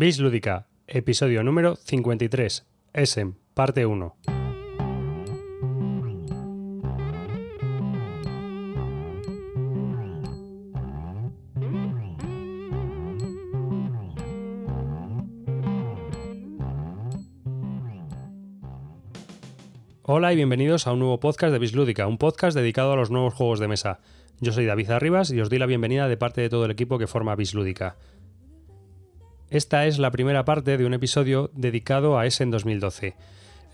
Bis Lúdica, episodio número 53, Essen, parte 1. Hola y bienvenidos a un nuevo podcast de Bislúdica, un podcast dedicado a los nuevos juegos de mesa. Yo soy David Arribas y os doy la bienvenida de parte de todo el equipo que forma Bislúdica. Esta es la primera parte de un episodio dedicado a ese en 2012.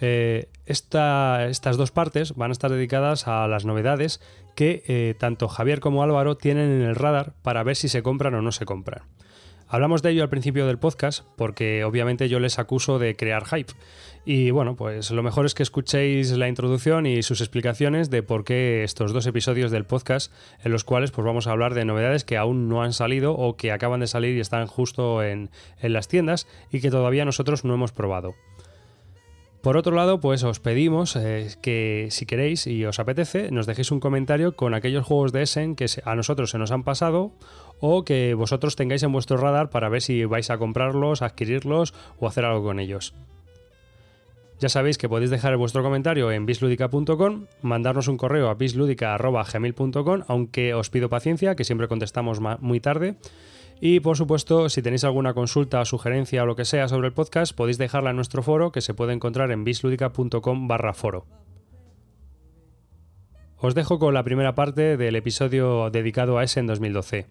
Eh, estas dos partes van a estar dedicadas a las novedades que eh, tanto Javier como Álvaro tienen en el radar para ver si se compran o no se compran. Hablamos de ello al principio del podcast porque obviamente yo les acuso de crear hype. Y bueno, pues lo mejor es que escuchéis la introducción y sus explicaciones de por qué estos dos episodios del podcast en los cuales pues vamos a hablar de novedades que aún no han salido o que acaban de salir y están justo en, en las tiendas y que todavía nosotros no hemos probado. Por otro lado, pues os pedimos eh, que si queréis y os apetece, nos dejéis un comentario con aquellos juegos de Essen que a nosotros se nos han pasado o que vosotros tengáis en vuestro radar para ver si vais a comprarlos, adquirirlos o hacer algo con ellos. Ya sabéis que podéis dejar vuestro comentario en bisludica.com, mandarnos un correo a bisludica.gmail.com, aunque os pido paciencia, que siempre contestamos muy tarde. Y por supuesto, si tenéis alguna consulta, sugerencia o lo que sea sobre el podcast, podéis dejarla en nuestro foro que se puede encontrar en bisludica.com barra foro. Os dejo con la primera parte del episodio dedicado a ese en 2012.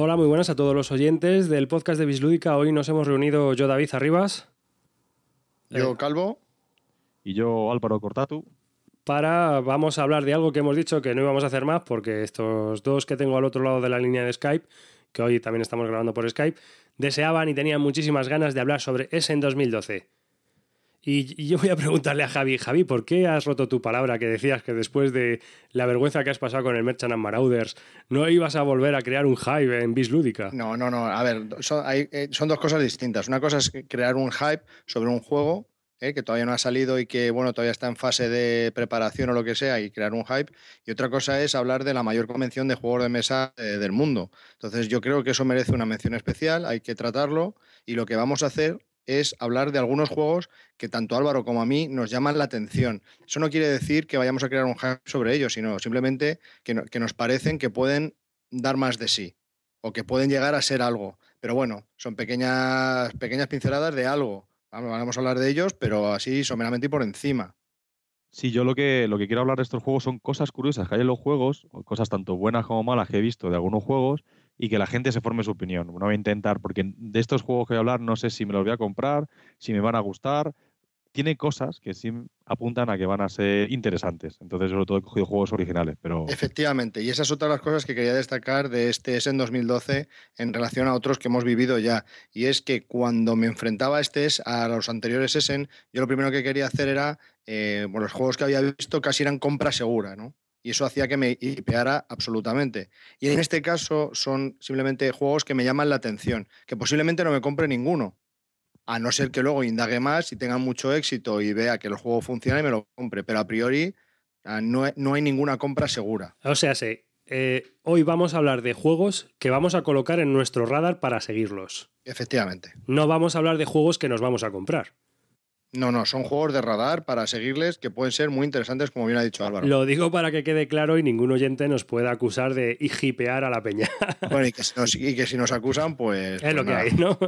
Hola, muy buenas a todos los oyentes del podcast de Bislúdica. Hoy nos hemos reunido yo, David Arribas. Yo, eh, Calvo. Y yo, Álvaro Cortatu. Para, vamos a hablar de algo que hemos dicho que no íbamos a hacer más, porque estos dos que tengo al otro lado de la línea de Skype, que hoy también estamos grabando por Skype, deseaban y tenían muchísimas ganas de hablar sobre ese en 2012. Y, yo voy a preguntarle a Javi, Javi, ¿por qué has roto tu palabra que decías que después de la vergüenza que has pasado con el Merchant and Marauders no ibas a volver a crear un hype en Bis Lúdica? No, no, no. A ver, son, eh, son dos cosas distintas. Una cosa es crear un hype sobre un juego eh, que todavía no ha salido y que bueno todavía está en fase de preparación o lo que sea y crear un hype y otra cosa es hablar de la mayor convención de juegos de mesa eh, del mundo entonces yo creo que eso merece una mención especial hay que tratarlo y lo que vamos a hacer es hablar de algunos juegos que tanto Álvaro como a mí nos llaman la atención. Eso no quiere decir que vayamos a crear un hype sobre ellos, sino simplemente que, nos parecen que pueden dar más de sí o que pueden llegar a ser algo. Pero bueno, son pequeñas, pequeñas pinceladas de algo. Vamos a hablar de ellos, pero así someramente y por encima. Sí, yo lo que, lo que quiero hablar de estos juegos son cosas curiosas que hay en los juegos, cosas tanto buenas como malas que he visto de algunos juegos y que la gente se forme su opinión. No voy a intentar, porque de estos juegos que voy a hablar no sé si me los voy a comprar, si me van a gustar. Tiene cosas que sí apuntan a que van a ser interesantes. Entonces, sobre todo he cogido juegos originales. pero Efectivamente, y esa es otra de las cosas que quería destacar de este en 2012 en relación a otros que hemos vivido ya. Y es que cuando me enfrentaba a este a los anteriores Essen, yo lo primero que quería hacer era, eh, bueno, los juegos que había visto casi eran compra segura, ¿no? Y eso hacía que me hipeara absolutamente. Y en este caso son simplemente juegos que me llaman la atención, que posiblemente no me compre ninguno, a no ser que luego indague más y tenga mucho éxito y vea que el juego funciona y me lo compre, pero a priori ah, no, no hay ninguna compra segura. O sea, sí, eh, hoy vamos a hablar de juegos que vamos a colocar en nuestro radar para seguirlos. Efectivamente. No vamos a hablar de juegos que nos vamos a comprar. No, no, son juegos de radar para seguirles que pueden ser muy interesantes, como bien ha dicho Álvaro. Lo digo para que quede claro y ningún oyente nos pueda acusar de hijipear a la peña. Bueno, y que, si nos, acusan, pues. Es lo, que hay, ¿no?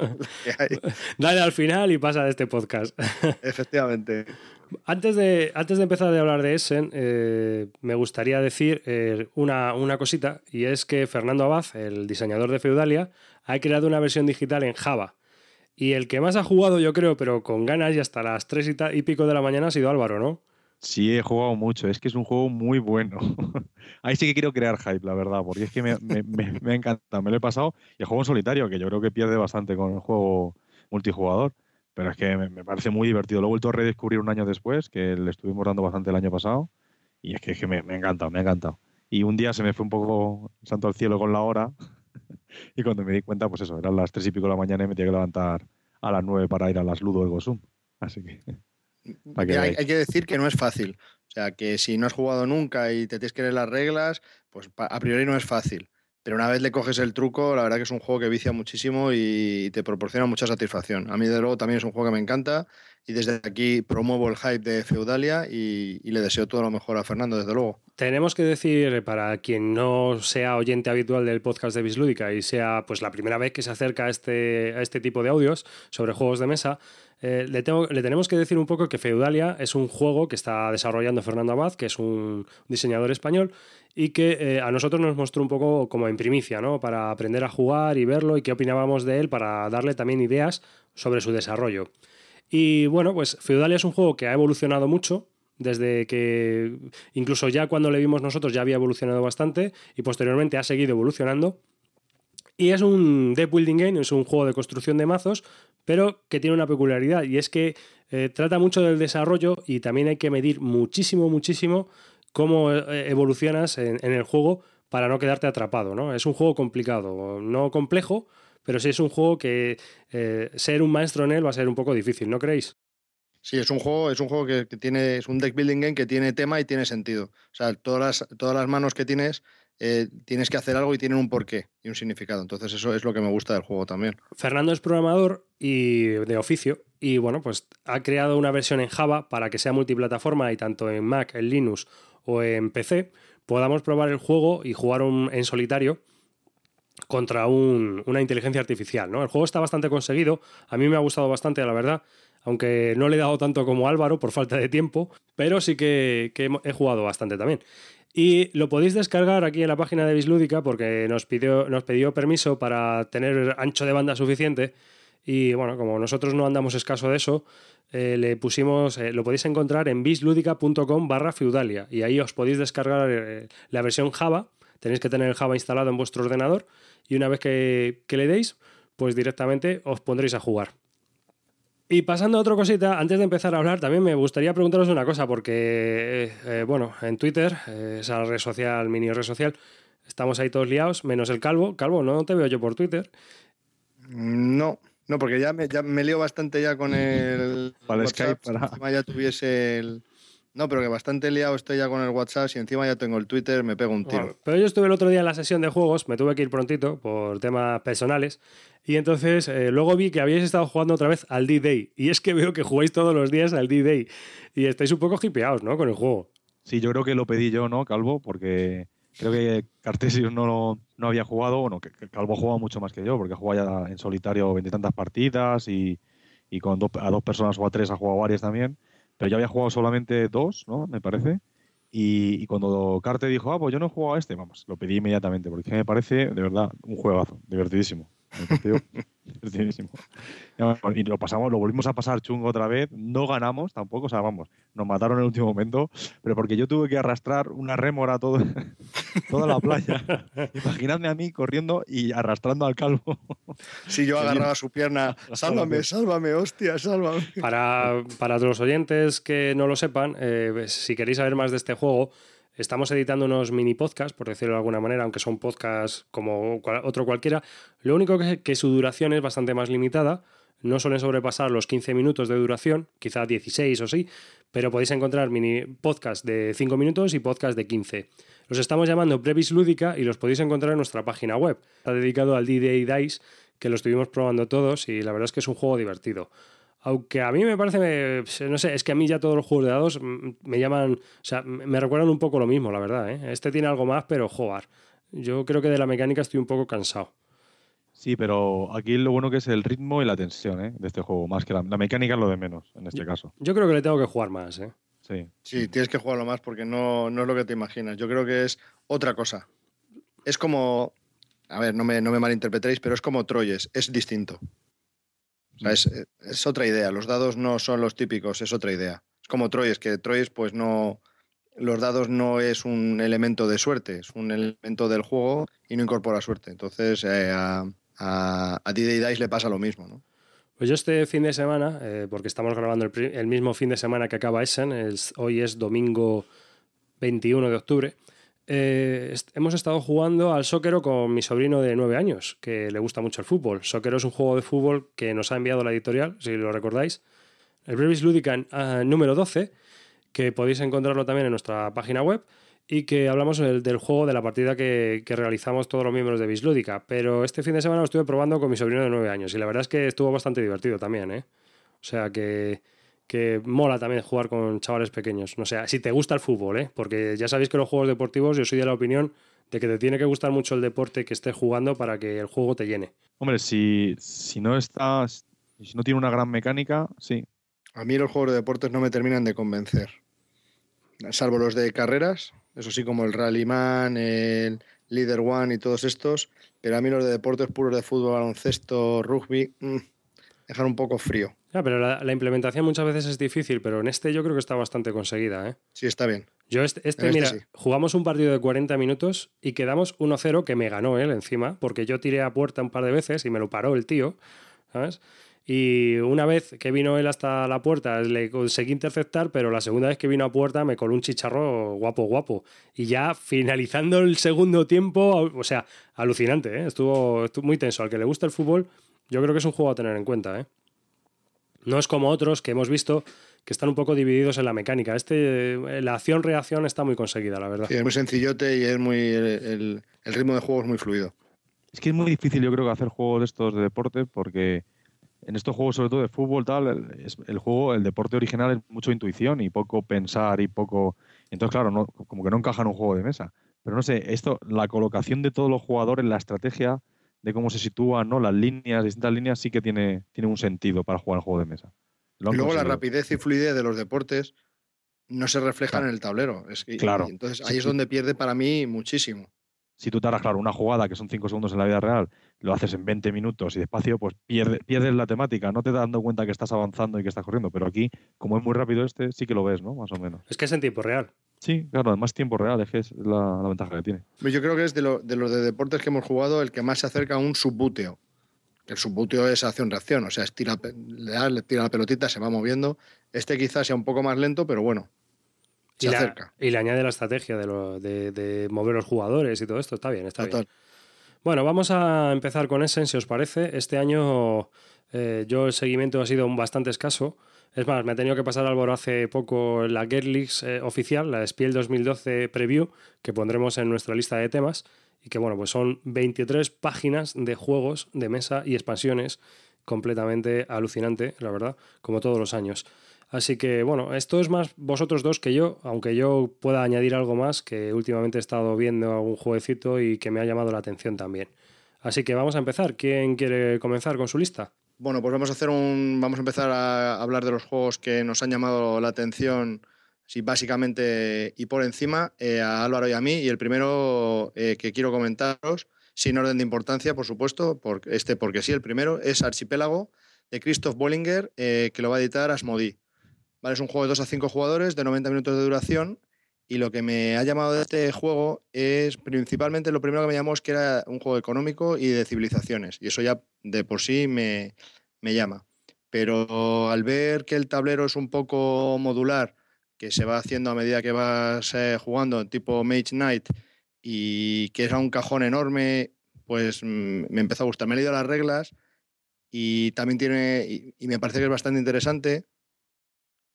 Dale al final y pasa de este podcast. Efectivamente. Antes de, antes de empezar a hablar de Essen, eh, me gustaría decir eh, una, una cosita, y es que Fernando Abad, el diseñador de Feudalia, ha creado una versión digital en Java y el que más ha jugado, yo creo, pero con ganas y hasta las 3 y, pico de la mañana ha sido Álvaro, ¿no? Sí, he jugado mucho. Es que es un juego muy bueno. Ahí sí que quiero crear hype, la verdad, porque es que me, me, me, encanta. Me lo he pasado. Y el juego en solitario, que yo creo que pierde bastante con el juego multijugador. Pero es que me, parece muy divertido. Lo he vuelto a redescubrir un año después, que le estuvimos dando bastante el año pasado. Y es que, es que me, me encanta, me ha encantado. Y un día se me fue un poco santo al cielo con la hora y cuando me di cuenta, pues eso, eran las tres y pico de la mañana y me tenía que levantar a las nueve para ir a las Ludo de Gosum. Así que... hay, hay, que decir que no es fácil. O sea, que si no has jugado nunca y te tienes que leer las reglas, pues a priori no es fácil. Pero una vez le coges el truco, la verdad que es un juego que vicia muchísimo y te proporciona mucha satisfacción. A mí, de luego, también es un juego que me encanta y desde aquí promuevo el hype de Feudalia y, le deseo todo lo mejor a Fernando, desde luego. Tenemos que decir, para quien no sea oyente habitual del podcast de Bislúdica y sea pues la primera vez que se acerca a este, a este tipo de audios sobre juegos de mesa, eh, le, tengo, le, tenemos que decir un poco que Feudalia es un juego que está desarrollando Fernando Abad, que es un diseñador español, y que eh, a nosotros nos mostró un poco como en primicia, ¿no? Para aprender a jugar y verlo y qué opinábamos de él, para darle también ideas sobre su desarrollo. Y bueno, pues Feudalia es un juego que ha evolucionado mucho, desde que incluso ya cuando le vimos nosotros ya había evolucionado bastante y posteriormente ha seguido evolucionando. Y es un deck building game, es un juego de construcción de mazos, pero que tiene una peculiaridad y es que eh, trata mucho del desarrollo y también hay que medir muchísimo, muchísimo cómo eh, evolucionas en, el juego para no quedarte atrapado. ¿no? Es un juego complicado, no complejo, pero sí es un juego que eh, ser un maestro en él va a ser un poco difícil, ¿no creéis? Sí, es un juego, es un juego que, tiene, es un deck building game que tiene tema y tiene sentido. O sea, todas las, todas las manos que tienes eh, tienes que hacer algo y tienen un porqué y un significado. Entonces eso es lo que me gusta del juego también. Fernando es programador y de oficio y bueno, pues ha creado una versión en Java para que sea multiplataforma y tanto en Mac, en Linux o en PC podamos probar el juego y jugar en solitario contra una inteligencia artificial. ¿no? El juego está bastante conseguido, a mí me ha gustado bastante, la verdad, aunque no le he dado tanto como Álvaro por falta de tiempo, pero sí que, he jugado bastante también. Y lo podéis descargar aquí en la página de Bislúdica porque nos pidió, nos pidió permiso para tener ancho de banda suficiente. Y bueno, como nosotros no andamos escaso de eso, eh, le pusimos, eh, lo podéis encontrar en bisludica.com barra feudalia. Y ahí os podéis descargar eh, la versión Java. Tenéis que tener el Java instalado en vuestro ordenador. Y una vez que, que le deis, pues directamente os pondréis a jugar. Y pasando a otra cosita, antes de empezar a hablar, también me gustaría preguntaros una cosa, porque, eh, eh, bueno, en Twitter, eh, esa red social, mini red social, estamos ahí todos liados, menos el Calvo. Calvo, no te veo yo por Twitter. No, no, porque ya me, ya me lío bastante ya con el. Para Skype, para. ya tuviese el. No, pero que bastante liado estoy ya con el WhatsApp y encima ya tengo el Twitter, me pego un tiro. pero yo estuve el otro día en la sesión de juegos, me tuve que ir prontito por temas personales y entonces eh, luego vi que habíais estado jugando otra vez al D-Day y es que veo que jugáis todos los días al D-Day y estáis un poco hipeados, ¿no? Con el juego. Sí, yo creo que lo pedí yo, ¿no, Calvo? Porque creo que Cartesius no, no había jugado, bueno, que Calvo ha jugado mucho más que yo porque ha jugado ya en solitario veintitantas partidas y, y con a dos personas o a tres ha jugado varias también pero yo había jugado solamente dos, ¿no? Me parece. Y, cuando Carte dijo, ah, pues yo no he jugado a este, vamos, lo pedí inmediatamente, porque me parece, de verdad, un juegazo, divertidísimo. Y lo pasamos, lo volvimos a pasar chungo otra vez. No ganamos tampoco, o sea, vamos, nos mataron en el último momento, pero porque yo tuve que arrastrar una rémora todo, toda la playa. Imaginadme a mí corriendo y arrastrando al calvo. Si yo agarraba su pierna, sálvame, sálvame, hostia, sálvame. Para, para los oyentes que no lo sepan, eh, si queréis saber más de este juego, Estamos editando unos mini podcasts, por decirlo de alguna manera, aunque son podcasts como otro cualquiera. Lo único que, que su duración es bastante más limitada. No suelen sobrepasar los 15 minutos de duración, quizá 16 o sí, pero podéis encontrar mini podcasts de 5 minutos y podcasts de 15. Los estamos llamando Previs Lúdica y los podéis encontrar en nuestra página web. Está dedicado al D-Day Dice, que lo estuvimos probando todos y la verdad es que es un juego divertido. Aunque a mí me parece, no sé, es que a mí ya todos los juegos de dados me llaman, o sea, me recuerdan un poco lo mismo, la verdad. ¿eh? Este tiene algo más, pero joder, yo creo que de la mecánica estoy un poco cansado. Sí, pero aquí lo bueno que es el ritmo y la tensión ¿eh? de este juego, más que la, mecánica es lo de menos en este caso. Yo creo que le tengo que jugar más. ¿eh? Sí. sí, tienes que jugarlo más porque no, no es lo que te imaginas. Yo creo que es otra cosa. Es como, a ver, no me, no me malinterpretéis, pero es como Troyes, es distinto es, otra idea. Los dados no son los típicos, es otra idea. Es como Troyes, que Troyes, pues no. Los dados no es un elemento de suerte, es un elemento del juego y no incorpora suerte. Entonces, eh, a, a, a Dice le pasa lo mismo, ¿no? Pues yo este fin de semana, eh, porque estamos grabando el, mismo fin de semana que acaba Essen, hoy es domingo 21 de octubre, eh, hemos estado jugando al Soccer con mi sobrino de 9 años, que le gusta mucho el fútbol. Soccer es un juego de fútbol que nos ha enviado la editorial, si lo recordáis. El Brevis Ludica ah, número 12, que podéis encontrarlo también en nuestra página web y que hablamos del, juego de la partida que, realizamos todos los miembros de Bislúdica. Pero este fin de semana lo estuve probando con mi sobrino de 9 años y la verdad es que estuvo bastante divertido también. ¿eh? O sea que, que mola también jugar con chavales pequeños. No sé, si te gusta el fútbol, ¿eh? porque ya sabéis que los juegos deportivos, yo soy de la opinión de que te tiene que gustar mucho el deporte que estés jugando para que el juego te llene. Hombre, si, si no estás, si no tiene una gran mecánica, sí. A mí los juegos de deportes no me terminan de convencer. Salvo los de carreras, eso sí, como el Rallyman, el Leader One y todos estos. Pero a mí los de deportes puros de fútbol, baloncesto, rugby, mm, dejan un poco frío. Ya, pero la, implementación muchas veces es difícil, pero en este yo creo que está bastante conseguida. ¿eh? Sí, está bien. Yo este, este, este mira, jugamos un partido de 40 minutos y quedamos 1-0 que me ganó él encima, porque yo tiré a puerta un par de veces y me lo paró el tío, ¿sabes? Y una vez que vino él hasta la puerta, le conseguí interceptar, pero la segunda vez que vino a puerta me coló un chicharro guapo, guapo. Y ya finalizando el segundo tiempo, o sea, alucinante, ¿eh? estuvo, estuvo muy tenso. Al que le gusta el fútbol, yo creo que es un juego a tener en cuenta. ¿eh? No es como otros que hemos visto que están un poco divididos en la mecánica. Este, eh, la acción-reacción está muy conseguida, la verdad. Sí, es muy sencillote y es muy el, el ritmo de juego es muy fluido. Es que es muy difícil, yo creo, hacer juegos de estos de deporte porque en estos juegos, sobre todo de fútbol, tal, el, el, juego, el deporte original es mucho intuición y poco pensar y poco. Entonces, claro, no, como que no encaja en un juego de mesa. Pero no sé, esto, la colocación de todos los jugadores, la estrategia de cómo se sitúan, ¿no? Las líneas, distintas líneas, sí que tiene, tiene un sentido para jugar el juego de mesa. y luego la rapidez y fluidez de los deportes no se reflejan en el tablero. Es claro. entonces ahí es donde pierde para mí muchísimo si tú te harás, claro, una jugada que son 5 segundos en la vida real, lo haces en 20 minutos y despacio, pues pierdes la temática, no te das dando cuenta que estás avanzando y que estás corriendo. Pero aquí, como es muy rápido este, sí que lo ves, ¿no? Más o menos. Es que es en tiempo real. Sí, claro, además tiempo real, es que es la, ventaja que tiene. Yo creo que es de, los de deportes que hemos jugado el que más se acerca a un subbúteo. El subbúteo es acción-reacción, o sea, estira, le, da, le tira la pelotita, se va moviendo. Este quizás sea un poco más lento, pero bueno, y, le añade la estrategia de, mover los jugadores y todo esto. Está bien, está bien. Bueno, vamos a empezar con Essen, si os parece. Este año eh, yo el seguimiento ha sido bastante escaso. Es más, me ha tenido que pasar Álvaro hace poco la Get Leagues eh, oficial, la Spiel 2012 Preview, que pondremos en nuestra lista de temas. Y que bueno, pues son 23 páginas de juegos de mesa y expansiones completamente alucinante, la verdad, como todos los años. Así que bueno, esto es más vosotros dos que yo, aunque yo pueda añadir algo más que últimamente he estado viendo algún jueguecito y que me ha llamado la atención también. Así que vamos a empezar. ¿Quién quiere comenzar con su lista? Bueno, pues vamos a hacer un. Vamos a empezar a hablar de los juegos que nos han llamado la atención, sí, básicamente y por encima, eh, a Álvaro y a mí. Y el primero eh, que quiero comentaros, sin orden de importancia, por supuesto, porque este porque sí, el primero es Archipélago de Christoph Bollinger, eh, que lo va a editar Asmodi. Es un juego de 2 a 5 jugadores de 90 minutos de duración y lo que me ha llamado de este juego es principalmente lo primero que me llamó es que era un juego económico y de civilizaciones y eso ya de por sí me, llama. Pero al ver que el tablero es un poco modular, que se va haciendo a medida que vas eh, jugando, tipo Mage Knight, y que era un cajón enorme, pues mm, me empezó a gustar. Me he leído las reglas y también tiene, y me parece que es bastante interesante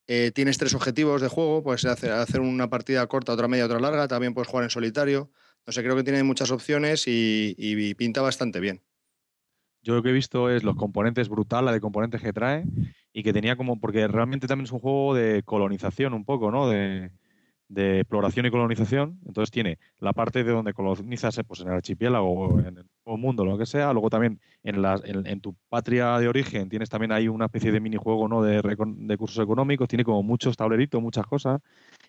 eh, tienes tres objetivos de juego, puedes hacer, hacer una partida corta, otra media, otra larga, también puedes jugar en solitario. No sé, creo que tiene muchas opciones y, pinta bastante bien. Yo lo que he visto es los componentes brutal, la de componentes que trae y que tenía como, porque realmente también es un juego de colonización un poco, ¿no? De, de exploración y colonización. Entonces tiene la parte de donde colonizas pues, en el archipiélago o en el nuevo mundo, lo que sea. Luego también en, la, en, tu patria de origen tienes también ahí una especie de minijuego ¿no? de, de cursos económicos. Tiene como muchos tableritos, muchas cosas.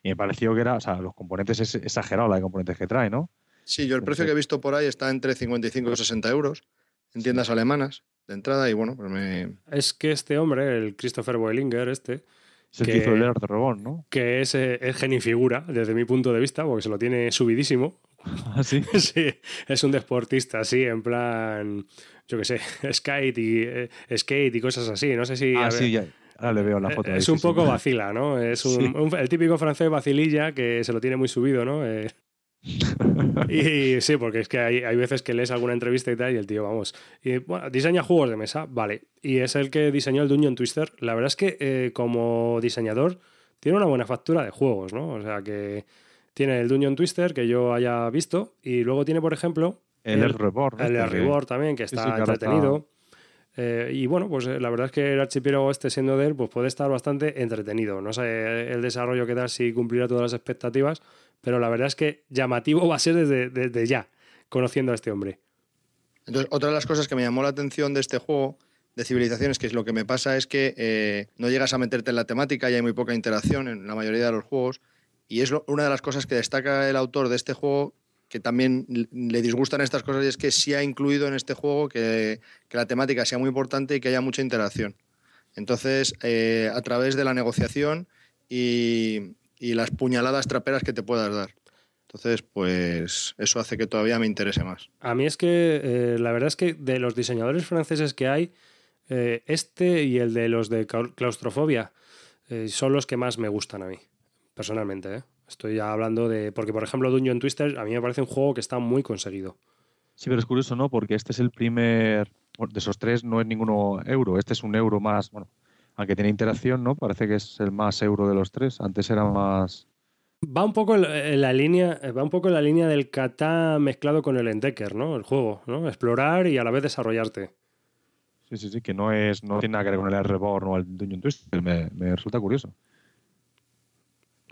Y me pareció que era, o sea, los componentes es exagerado la de componentes que trae, ¿no? Sí, yo el precio que he visto por ahí está entre 55 y 60 euros en tiendas alemanas de entrada y bueno, pues me... Es que este hombre, el Christopher Boelinger, este, que, hizo el Robón, ¿no? Que es, eh, es genifigura, desde mi punto de vista, porque se lo tiene subidísimo. ¿Ah, sí? sí, es un deportista, así, en plan, yo qué sé, skate y, eh, skate y cosas así. No sé si. Ah, sí, ya. Ahora le veo la foto. Es un poco vacila, ¿no? Es un, el típico francés vacililla que se lo tiene muy subido, ¿no? Eh, y sí, porque es que hay, hay, veces que lees alguna entrevista y tal, y el tío, vamos. Y, bueno, diseña juegos de mesa, vale. Y es el que diseñó el Dungeon Twister. La verdad es que eh, como diseñador tiene una buena factura de juegos, ¿no? O sea que tiene el Dungeon Twister que yo haya visto, y luego tiene, por ejemplo. El, el Reborn. El, el Reborn también, que está entretenido. Eh, y bueno, pues eh, la verdad es que el archipiélago este siendo de él, pues puede estar bastante entretenido. No sé el desarrollo que da si cumplirá todas las expectativas, pero la verdad es que llamativo va a ser desde, ya, conociendo a este hombre. Entonces, otra de las cosas que me llamó la atención de este juego de civilizaciones, que es lo que me pasa es que eh, no llegas a meterte en la temática y hay muy poca interacción en la mayoría de los juegos. Y es una de las cosas que destaca el autor de este juego, que también le disgustan estas cosas y es que sí ha incluido en este juego que, la temática sea muy importante y que haya mucha interacción. Entonces, eh, a través de la negociación y, las puñaladas traperas que te puedas dar. Entonces, pues eso hace que todavía me interese más. A mí es que eh, la verdad es que de los diseñadores franceses que hay, eh, este y el de los de claustrofobia son los que más me gustan a mí, personalmente. ¿eh? Estoy hablando de. Porque, por ejemplo, Dungeon Twister a mí me parece un juego que está muy conseguido. Sí, pero es curioso, ¿no? Porque este es el primer. De esos tres no es ninguno euro. Este es un euro más. Bueno, aunque tiene interacción, ¿no? Parece que es el más euro de los tres. Antes era más. Va un poco en la línea, va un poco en la línea del kata mezclado con el Endecker, ¿no? El juego, ¿no? Explorar y a la vez desarrollarte. Sí, sí, sí, que no es, no tiene nada que ver con el Reborn o el Dungeon Twister. Me, me resulta curioso.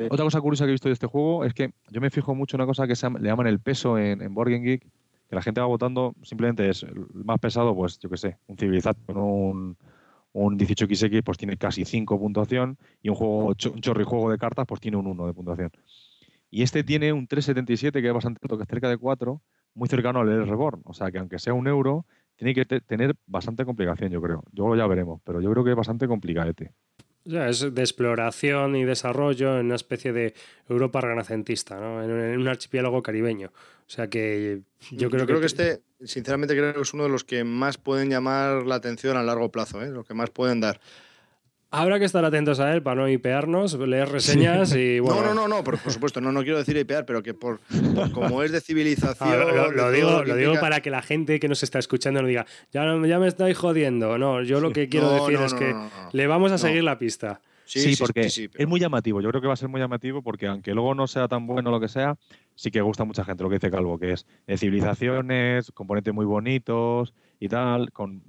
Otra cosa curiosa que he visto de este juego es que yo me fijo mucho en una cosa que se le llaman el peso en, en Board Geek, que la gente va votando, simplemente es el más pesado, pues yo qué sé, un Civilization, un, un 18XX pues tiene casi 5 puntuación y un juego un chorrijuego de cartas pues tiene un 1 de puntuación. Y este tiene un 377 que es bastante alto, que es cerca de 4, muy cercano al Reborn. O sea que aunque sea un euro, tiene que tener bastante complicación, yo creo. Luego ya veremos, pero yo creo que es bastante complicadete es de exploración y desarrollo en una especie de Europa renacentista, ¿no? en, un archipiélago caribeño. O sea que yo creo, creo que... este, sinceramente, creo que es uno de los que más pueden llamar la atención a largo plazo, ¿eh? los que más pueden dar. Habrá que estar atentos a él para no hipearnos, leer reseñas y bueno. No, no, no, no por, supuesto, no, no quiero decir hipear, pero que por, como es de civilización. lo, digo, lo digo para que la gente que nos está escuchando no diga, ya, ya me estáis jodiendo. No, yo lo que quiero decir es que le vamos a seguir la pista. Sí, porque es muy llamativo. Yo creo que va a ser muy llamativo porque aunque luego no sea tan bueno lo que sea, sí que gusta a mucha gente lo que dice Calvo, que es de civilizaciones, componentes muy bonitos y tal, con,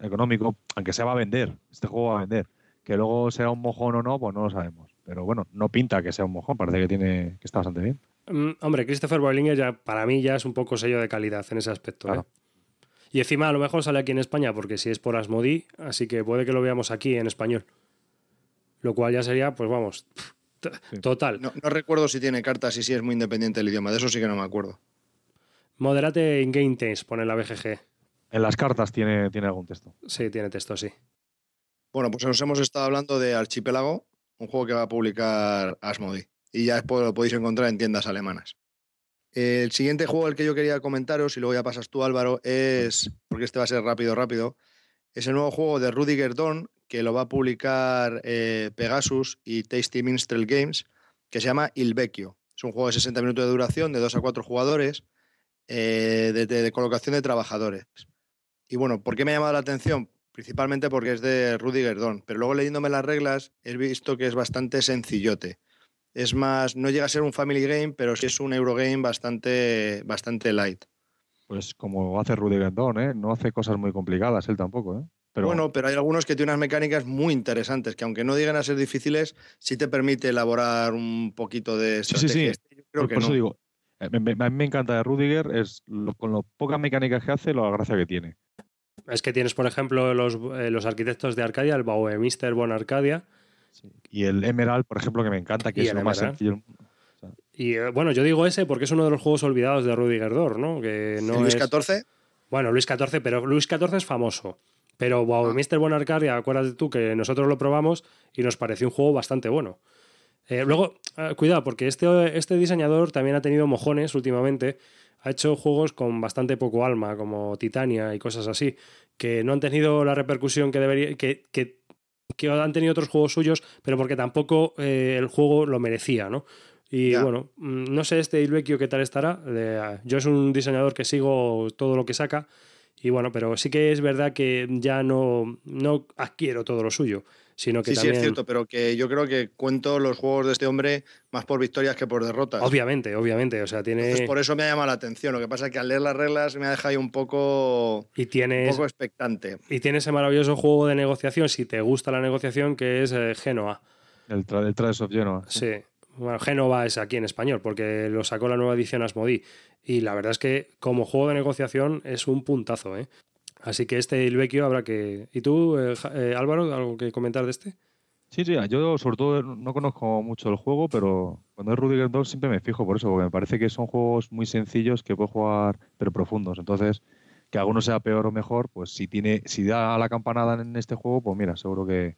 económico, aunque se va a vender. Este juego va a vender. Que luego sea un mojón o no, pues no lo sabemos. Pero bueno, no pinta que sea un mojón, parece que tiene que está bastante bien. Mm, hombre, Christopher Boilinger ya para mí ya es un poco sello de calidad en ese aspecto. ¿eh? Y encima a lo mejor sale aquí en España porque si es por Asmodi, así que puede que lo veamos aquí en español. Lo cual ya sería, pues vamos, total. No, recuerdo si tiene cartas y si es muy independiente el idioma, de eso sí que no me acuerdo. Moderate in game text, pone la BGG. En las cartas tiene, tiene algún texto. Sí, tiene texto, sí. Bueno, pues nos hemos estado hablando de Archipelago, un juego que va a publicar Asmodi. Y ya después lo podéis encontrar en tiendas alemanas. El siguiente juego, el que yo quería comentaros, y luego ya pasas tú, Álvaro, es, porque este va a ser rápido, rápido, es el nuevo juego de Rudiger Dawn, que lo va a publicar eh, Pegasus y Tasty Minstrel Games, que se llama Il Vecchio. Es un juego de 60 minutos de duración, de 2 a 4 jugadores, eh, de, colocación de trabajadores. Y bueno, ¿por qué me ha llamado la atención? principalmente porque es de Rudy Gerdón, pero luego leyéndome las reglas he visto que es bastante sencillote. Es más, no llega a ser un family game, pero sí es un Eurogame bastante, bastante light. Pues como hace Rudy Gerdón, ¿eh? no hace cosas muy complicadas él tampoco. ¿eh? Pero... Bueno, pero hay algunos que tienen unas mecánicas muy interesantes, que aunque no digan a ser difíciles, sí te permite elaborar un poquito de estrategia. Sí, sí, sí. por, eso digo, a mí me encanta de Rudiger, es con lo pocas mecánicas que hace, la gracia que tiene. Es que tienes, por ejemplo, los, eh, los arquitectos de Arcadia, el Bauemister Bon Arcadia. Y el Emerald, por ejemplo, que me encanta, que es lo más sencillo. Y eh, bueno, yo digo ese porque es uno de los juegos olvidados de Rudy Gerdor, ¿no? Que no ¿Luis XIV? Bueno, Luis XIV, pero Luis XIV es famoso. Pero Wow, ah. Bon Arcadia, acuérdate tú que nosotros lo probamos y nos pareció un juego bastante bueno. Eh, luego, cuidado, porque este, este diseñador también ha tenido mojones últimamente ha hecho juegos con bastante poco alma, como Titania y cosas así, que no han tenido la repercusión que debería, que, que, han tenido otros juegos suyos, pero porque tampoco eh, el juego lo merecía, ¿no? Y bueno, mm, no sé este Ilvecchio qué tal estará. yo es un diseñador que sigo todo lo que saca. Y bueno, pero sí que es verdad que ya no, no adquiero todo lo suyo sino que sí, también... Sí, es cierto, pero que yo creo que cuento los juegos de este hombre más por victorias que por derrotas. Obviamente, obviamente, o sea, tiene... por eso me ha llamado la atención, lo que pasa es que al leer las reglas me ha dejado ahí un poco, y tienes... un poco expectante. Y tiene ese maravilloso juego de negociación, si te gusta la negociación, que es eh, Genoa. El, tra el of Genoa. Sí. Bueno, Genova es aquí en español, porque lo sacó la nueva edición Asmodi. Y la verdad es que como juego de negociación es un puntazo, ¿eh? Así que este el vecchio habrá que. ¿Y tú, eh, eh, Álvaro, algo que comentar de este? Sí, sí, yo sobre todo no conozco mucho el juego, pero cuando es Rudiger 2 siempre me fijo por eso, porque me parece que son juegos muy sencillos que puedo jugar, pero profundos. Entonces, que alguno sea peor o mejor, pues si tiene, si da la campanada en este juego, pues mira, seguro que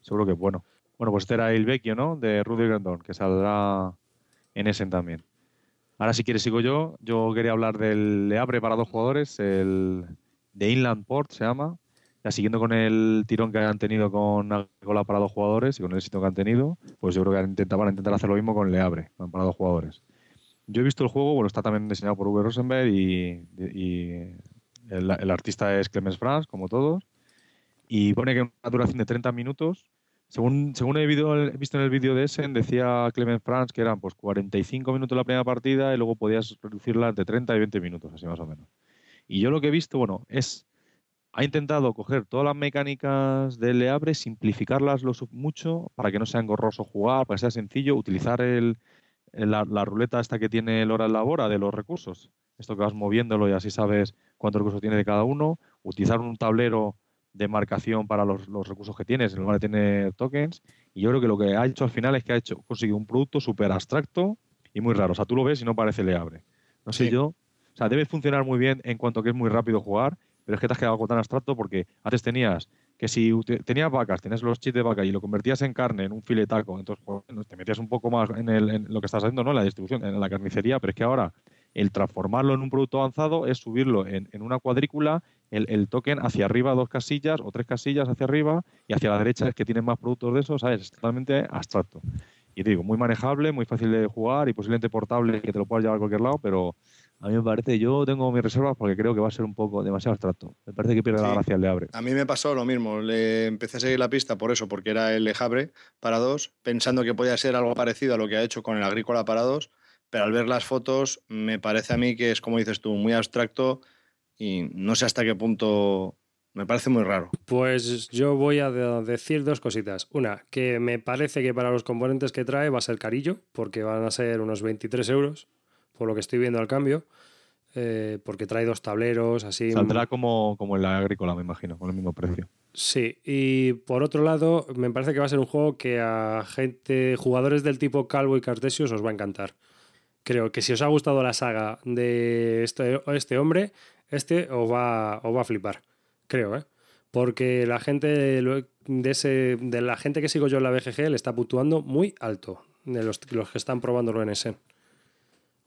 seguro que es bueno. Bueno, pues este era el Vecchio, ¿no? De Rudiger 2, que saldrá en Essen también. Ahora, si quieres, sigo yo. Yo quería hablar del Le Abre para dos jugadores, el de Inland Port se llama. Ya siguiendo con el tirón que han tenido con Agricola para dos jugadores y con el éxito que han tenido, pues yo creo que van a intentar hacer lo mismo con Le Abre para dos jugadores. Yo he visto el juego, bueno, está también diseñado por Uwe Rosenberg y, el, artista es Clemens Franz, como todos. Y pone que una duración de 30 minutos. Según, según he, visto en el vídeo de Essen, decía Clemens Franz que eran pues 45 minutos la primera partida y luego podías reducirla de 30 y 20 minutos, así más o menos. Y yo lo que he visto, bueno, es ha intentado coger todas las mecánicas de Le Abre, simplificarlas lo mucho para que no sea engorroso jugar, para que sea sencillo, utilizar la, ruleta esta que tiene el hora labora de los recursos, esto que vas moviéndolo y así sabes cuántos recursos tiene de cada uno, utilizar un tablero de marcación para los, recursos que tienes en lugar de tener tokens. Y yo creo que lo que ha hecho al final es que ha hecho conseguido un producto súper abstracto y muy raro. O sea, tú lo ves y no parece Le Abre. No sé yo o sea, debe funcionar muy bien en cuanto que es muy rápido jugar, pero es que te has quedado algo tan abstracto porque antes tenías que si tenías vacas, tenías los chips de vaca y lo convertías en carne, en un filetaco, entonces te metías un poco más en, lo que estás haciendo, ¿no? En la distribución, en la carnicería, pero es que ahora el transformarlo en un producto avanzado es subirlo en, una cuadrícula, el, token hacia arriba dos casillas o tres casillas hacia arriba y hacia la derecha es que tiene más productos de esos, ¿sabes? Es totalmente abstracto. Y te digo, muy manejable, muy fácil de jugar y posiblemente portable que te lo puedas llevar a cualquier lado, pero a mí me parece, yo tengo mis reservas porque creo que va a ser un poco demasiado abstracto. Me parece que pierde la gracia el Le Abre. A mí me pasó lo mismo. Le empecé a seguir la pista por eso, porque era el Le Abre para dos, pensando que podía ser algo parecido a lo que ha hecho con el Agrícola para dos, pero al ver las fotos me parece a mí que es, como dices tú, muy abstracto y no sé hasta qué punto me parece muy raro. Pues yo voy a decir dos cositas. Una, que me parece que para los componentes que trae va a ser carillo, porque van a ser unos 23 euros por lo que estoy viendo al cambio, eh, porque trae dos tableros, así. Saldrá como, como en la agrícola, me imagino, con el mismo precio. Sí, y por otro lado, me parece que va a ser un juego que a gente, jugadores del tipo Calvo y Cartesius os va a encantar. Creo que si os ha gustado la saga de este, este hombre, este os va, os va a flipar. Creo, ¿eh? Porque la gente de, ese, de la gente que sigo yo en la BGG le está puntuando muy alto de los, los que están probándolo en ese.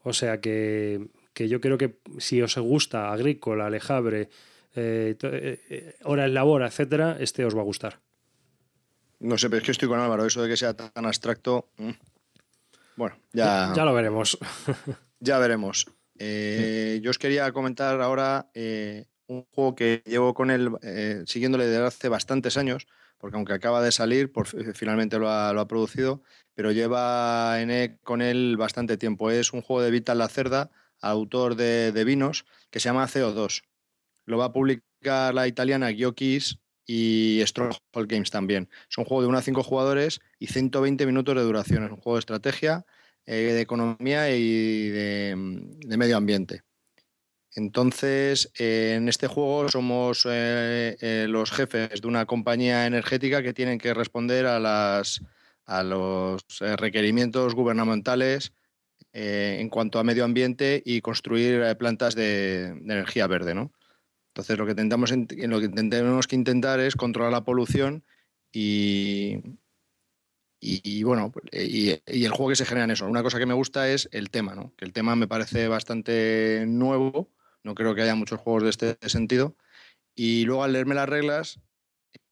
O sea que, yo creo que si os gusta Agrícola, Alejabre, eh, eh, Hora en Labora, etcétera, este os va a gustar. No sé, pero es que estoy con Álvaro, eso de que sea tan abstracto. Mm. Bueno, ya. Ya lo veremos. ya veremos. Eh, yo os quería comentar ahora un juego que llevo con él siguiéndole desde hace bastantes años, porque aunque acaba de salir, finalmente lo ha, producido, pero lleva e con él bastante tiempo. Es un juego de Vital Lacerda, autor de, vinos, que se llama CO2. Lo va a publicar la italiana Gyokis y Stronghold Games también. Es un juego de 1 a 5 jugadores y 120 minutos de duración. Es un juego de estrategia, eh, de economía y de, medio ambiente. Entonces, eh, en este juego somos eh, los jefes de una compañía energética que tienen que responder a las a los eh, requerimientos gubernamentales eh, en cuanto a medio ambiente y construir eh, plantas de, energía verde. ¿no? Entonces, lo que, tentamos, lo que tenemos que intentar es controlar la polución y, y, bueno, y, el juego que se genera en eso. Una cosa que me gusta es el tema, ¿no? que el tema me parece bastante nuevo, no creo que haya muchos juegos de este sentido. Y luego al leerme las reglas,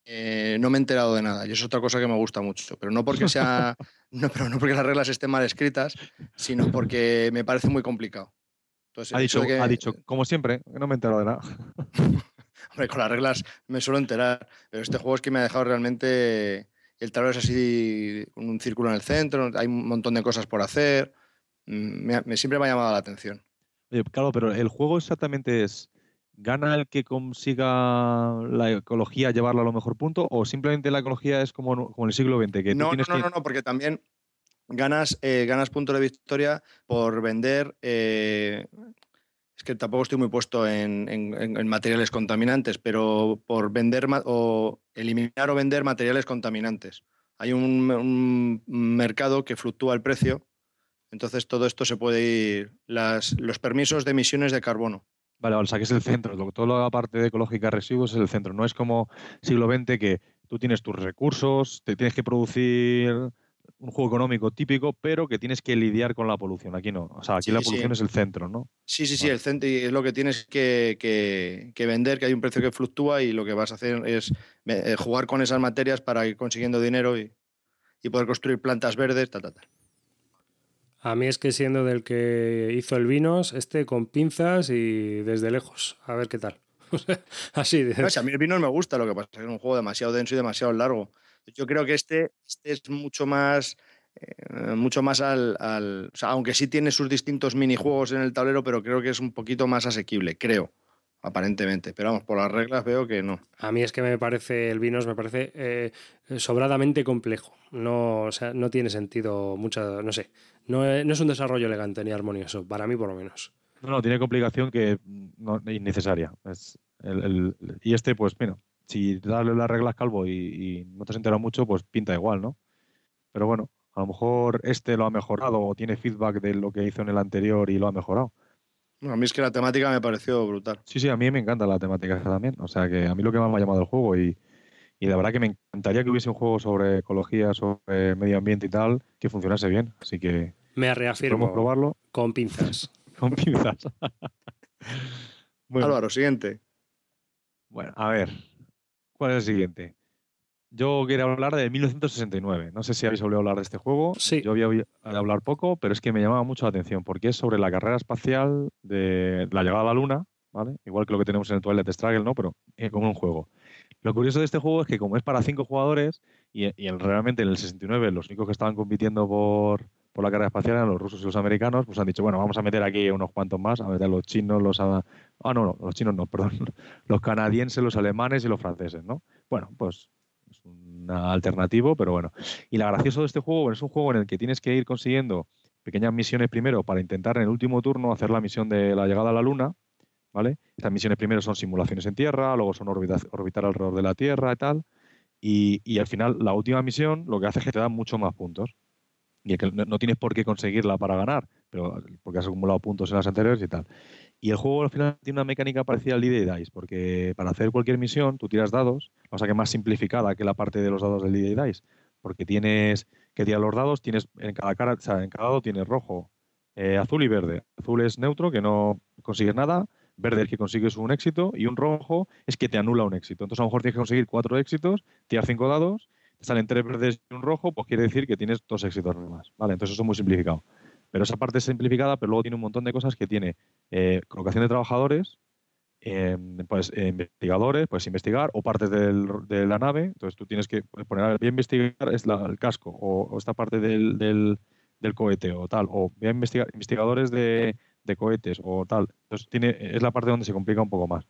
eh, no me he enterado de nada y es otra cosa que me gusta mucho, pero no porque sea, no, pero no porque las reglas estén mal escritas, sino porque me parece muy complicado. ha, dicho, ha dicho, como siempre, no me he enterado de nada. Hombre, con las reglas me suelo enterar, pero este juego es que me ha dejado realmente... El tablero es así, con un círculo en el centro, hay un montón de cosas por hacer. Me, siempre me ha llamado la atención. claro, pero el juego exactamente es ¿Gana el que consiga la ecología llevarla a lo mejor punto? ¿O simplemente la ecología es como, como en el siglo XX? Que no, no, no, no, porque también ganas, eh, ganas puntos de victoria por vender. Eh, es que tampoco estoy muy puesto en, materiales contaminantes, pero por vender o eliminar o vender materiales contaminantes. Hay un, mercado que fluctúa el precio, entonces todo esto se puede ir. Las, los permisos de emisiones de carbono. Vale, o sea, que es el centro. Todo la parte de ecológica residuos es el centro. No es como siglo XX que tú tienes tus recursos, te tienes que producir un juego económico típico, pero que tienes que lidiar con la polución. Aquí no. O sea, aquí la polución es el centro, ¿no? Sí, sí, sí, el centro y es lo que tienes que, que, vender, que hay un precio que fluctúa y lo que vas a hacer es eh, jugar con esas materias para ir consiguiendo dinero y, y poder construir plantas verdes, tal, tal, tal. A mí es que siendo del que hizo el vinos, este con pinzas y desde lejos, a ver qué tal. Así de... a mí el vinos me gusta, lo que pasa es que es un juego demasiado denso y demasiado largo. Yo creo que este, este es mucho más, eh, mucho más al, al o sea, aunque sí tiene sus distintos minijuegos en el tablero, pero creo que es un poquito más asequible, creo aparentemente. Pero vamos, por las reglas veo que no. A mí es que me parece, el Vinos me parece eh, sobradamente complejo. No, o sea, no tiene sentido mucha, no sé. No es, un desarrollo elegante ni armonioso, para mí por lo menos. No, no, tiene complicación que no, innecesaria. Es el, y este, pues, mira, si darle las reglas calvo y, no te has enterado mucho, pues pinta igual, ¿no? Pero bueno, a lo mejor este lo ha mejorado o tiene feedback de lo que hizo en el anterior y lo ha mejorado a mí es que la temática me pareció brutal. Sí, sí, a mí me encanta la temática también. O sea, que a mí lo que más me ha llamado el juego y, y la verdad que me encantaría que hubiese un juego sobre ecología, sobre medio ambiente y tal, que funcionase bien. Así que... Me reafirmo. probarlo. Con pinzas. con pinzas. bueno. Álvaro, siguiente. Bueno, a ver. ¿Cuál es el siguiente? Yo quería hablar de 1969. No sé si habéis oído hablar de este juego. Sí. Yo había oído hablar poco, pero es que me llamaba mucho la atención porque es sobre la carrera espacial de la llegada a la Luna, ¿vale? Igual que lo que tenemos en el Twilight Struggle, ¿no? Pero eh, como un juego. Lo curioso de este juego es que como es para cinco jugadores y, y realmente en el 69 los únicos que estaban compitiendo por, por la carrera espacial los rusos y los americanos, pues han dicho, bueno, vamos a meter aquí unos cuantos más, a meter los chinos, los... Ah, no, no, los chinos no, perdón. Los canadienses, los alemanes y los franceses, ¿no? Bueno, pues es un alternativo, pero bueno. Y lo gracioso de este juego es un juego en el que tienes que ir consiguiendo pequeñas misiones primero para intentar en el último turno hacer la misión de la llegada a la Luna, ¿vale? Estas misiones primero son simulaciones en Tierra, luego son orbitar, alrededor de la Tierra y tal. Y, al final, la última misión lo que hace es que te da muchos más puntos. No, tienes por qué conseguirla para ganar, pero porque has acumulado puntos en las anteriores y tal. Y el juego al final tiene una mecánica parecida al D&D Dice, porque para hacer cualquier misión tú tiras dados, o sea que más simplificada que la parte de los dados del D&D Dice, porque tienes que tirar los dados, tienes en cada cara, o sea, en cada dado tienes rojo, eh, azul y verde. Azul es neutro, que no consigues nada, verde es que consigues un éxito y un rojo es que te anula un éxito. Entonces a lo mejor tienes que conseguir cuatro éxitos, tirar cinco dados, salen tres verdes y un rojo, pues quiere decir que tienes dos éxitos más. Vale, entonces eso es muy simplificado. Pero esa parte es simplificada, pero luego tiene un montón de cosas que tiene eh, colocación de trabajadores, em, pues eh, investigadores, puedes investigar, o partes de la nave. Entonces tú tienes que poner, a ver, voy a investigar es el casco, o, esta parte del, del, cohete, o tal, o voy a investigar investigadores de, cohetes, o tal. Entonces tiene, es la parte donde se complica un poco más.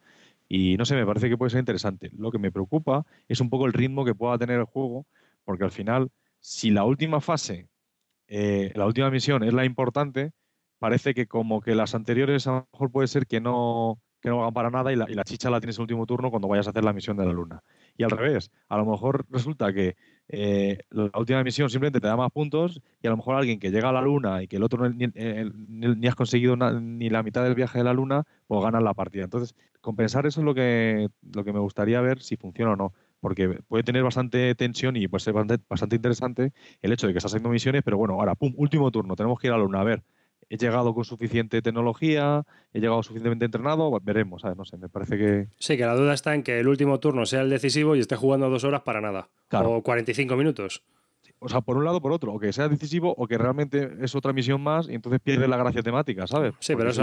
Y no sé, me parece que puede ser interesante. Lo que me preocupa es un poco el ritmo que pueda tener el juego, porque al final, si la última fase eh, la última misión es la importante, parece que como que las anteriores a lo mejor puede ser que no, que no hagan para nada y la, y la chicha la tienes en el último turno cuando vayas a hacer la misión de la luna. Y al revés, a lo mejor resulta que eh, la última misión simplemente te da más puntos y a lo mejor alguien que llega a la luna y que el otro ni, eh, ni, has conseguido ni la mitad del viaje de la luna, pues ganas la partida. Entonces, compensar eso es lo que, lo que me gustaría ver si funciona o no porque puede tener bastante tensión y puede ser bastante, interesante el hecho de que estás haciendo misiones, pero bueno, ahora, pum, último turno, tenemos que ir a la luna. A ver, he llegado con suficiente tecnología, he llegado suficientemente entrenado, veremos, ¿sabes? No sé, me parece que... Sí, que la duda está en que el último turno sea el decisivo y esté jugando dos horas para nada. O 45 minutos. O sea, por un lado o por otro, o que sea decisivo o que realmente es otra misión más y entonces pierde la gracia temática, ¿sabes? Sí, pero eso,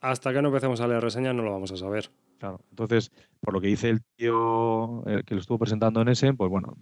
hasta que no empecemos a leer reseñas no lo vamos a saber. Claro, entonces, por lo que dice el tío que lo estuvo presentando en ese, pues bueno,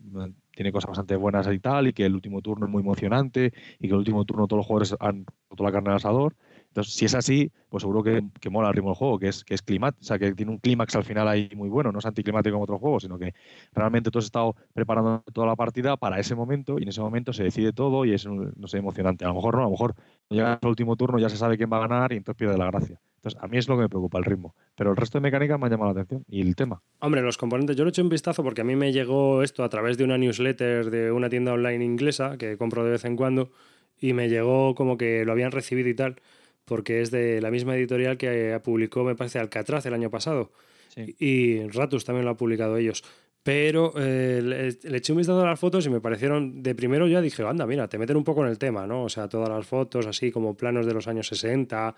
tiene cosas bastante buenas y tal, y que el último turno es muy emocionante, y que el último turno todos los jugadores han roto la carne al asador. Entonces, si es así, pues seguro que, mola el ritmo del juego, que es, que es o sea, que tiene un clímax al final ahí muy bueno, no es anticlimático como otros juegos, sino que realmente tú has estado preparando toda la partida para ese momento y en ese momento se decide todo y es, no sé, emocionante. A lo mejor no, a lo mejor llega al último turno, ya se sabe quién va a ganar y entonces pierde la gracia. Entonces, a mí es lo que me preocupa el ritmo. Pero el resto de mecánicas me ha llamado la atención. Y el tema. Hombre, los componentes, yo lo he hecho un vistazo porque a mí me llegó esto a través de una newsletter de una tienda online inglesa que compro de vez en cuando y me llegó como que lo habían recibido y tal porque es de la misma editorial que publicó, me parece, Alcatraz el año pasado. Y Ratus también lo ha publicado ellos. Pero eh, le, eché un vistazo a las fotos y me parecieron, de primero ya dije, anda, mira, te meten un poco en el tema, ¿no? O sea, todas las fotos así como planos de los años 60,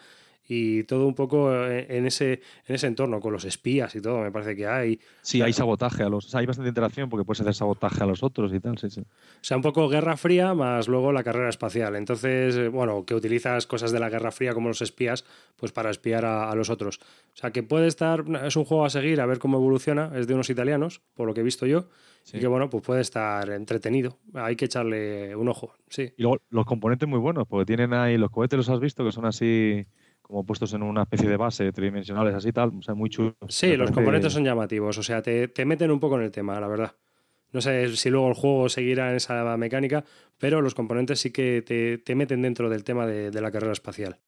y todo un poco eh, en ese, en ese entorno, con los espías y todo, me parece que hay. Sí, hay sabotaje a los. hay bastante interacción porque puedes hacer sabotaje a los otros y tal, sí, sí. O sea, un poco Guerra Fría más luego la carrera espacial. Entonces, eh, bueno, que utilizas cosas de la Guerra Fría como los espías, pues para espiar a, los otros. O sea, que puede estar. Es un juego a seguir, a ver cómo evoluciona. Es de unos italianos, por lo que he visto yo. Y que bueno, pues puede estar entretenido. Hay que echarle un ojo, sí. Y luego los componentes muy buenos, porque tienen ahí los cohetes, los has visto, que son así como puestos en una especie de base tridimensionales así tal, o sea, muy chulo. Sí, los componentes son llamativos, o sea, te, meten un poco en el tema, la verdad. No sé si luego el juego seguirá en esa mecánica, pero los componentes sí que te, meten dentro del tema de, la carrera espacial.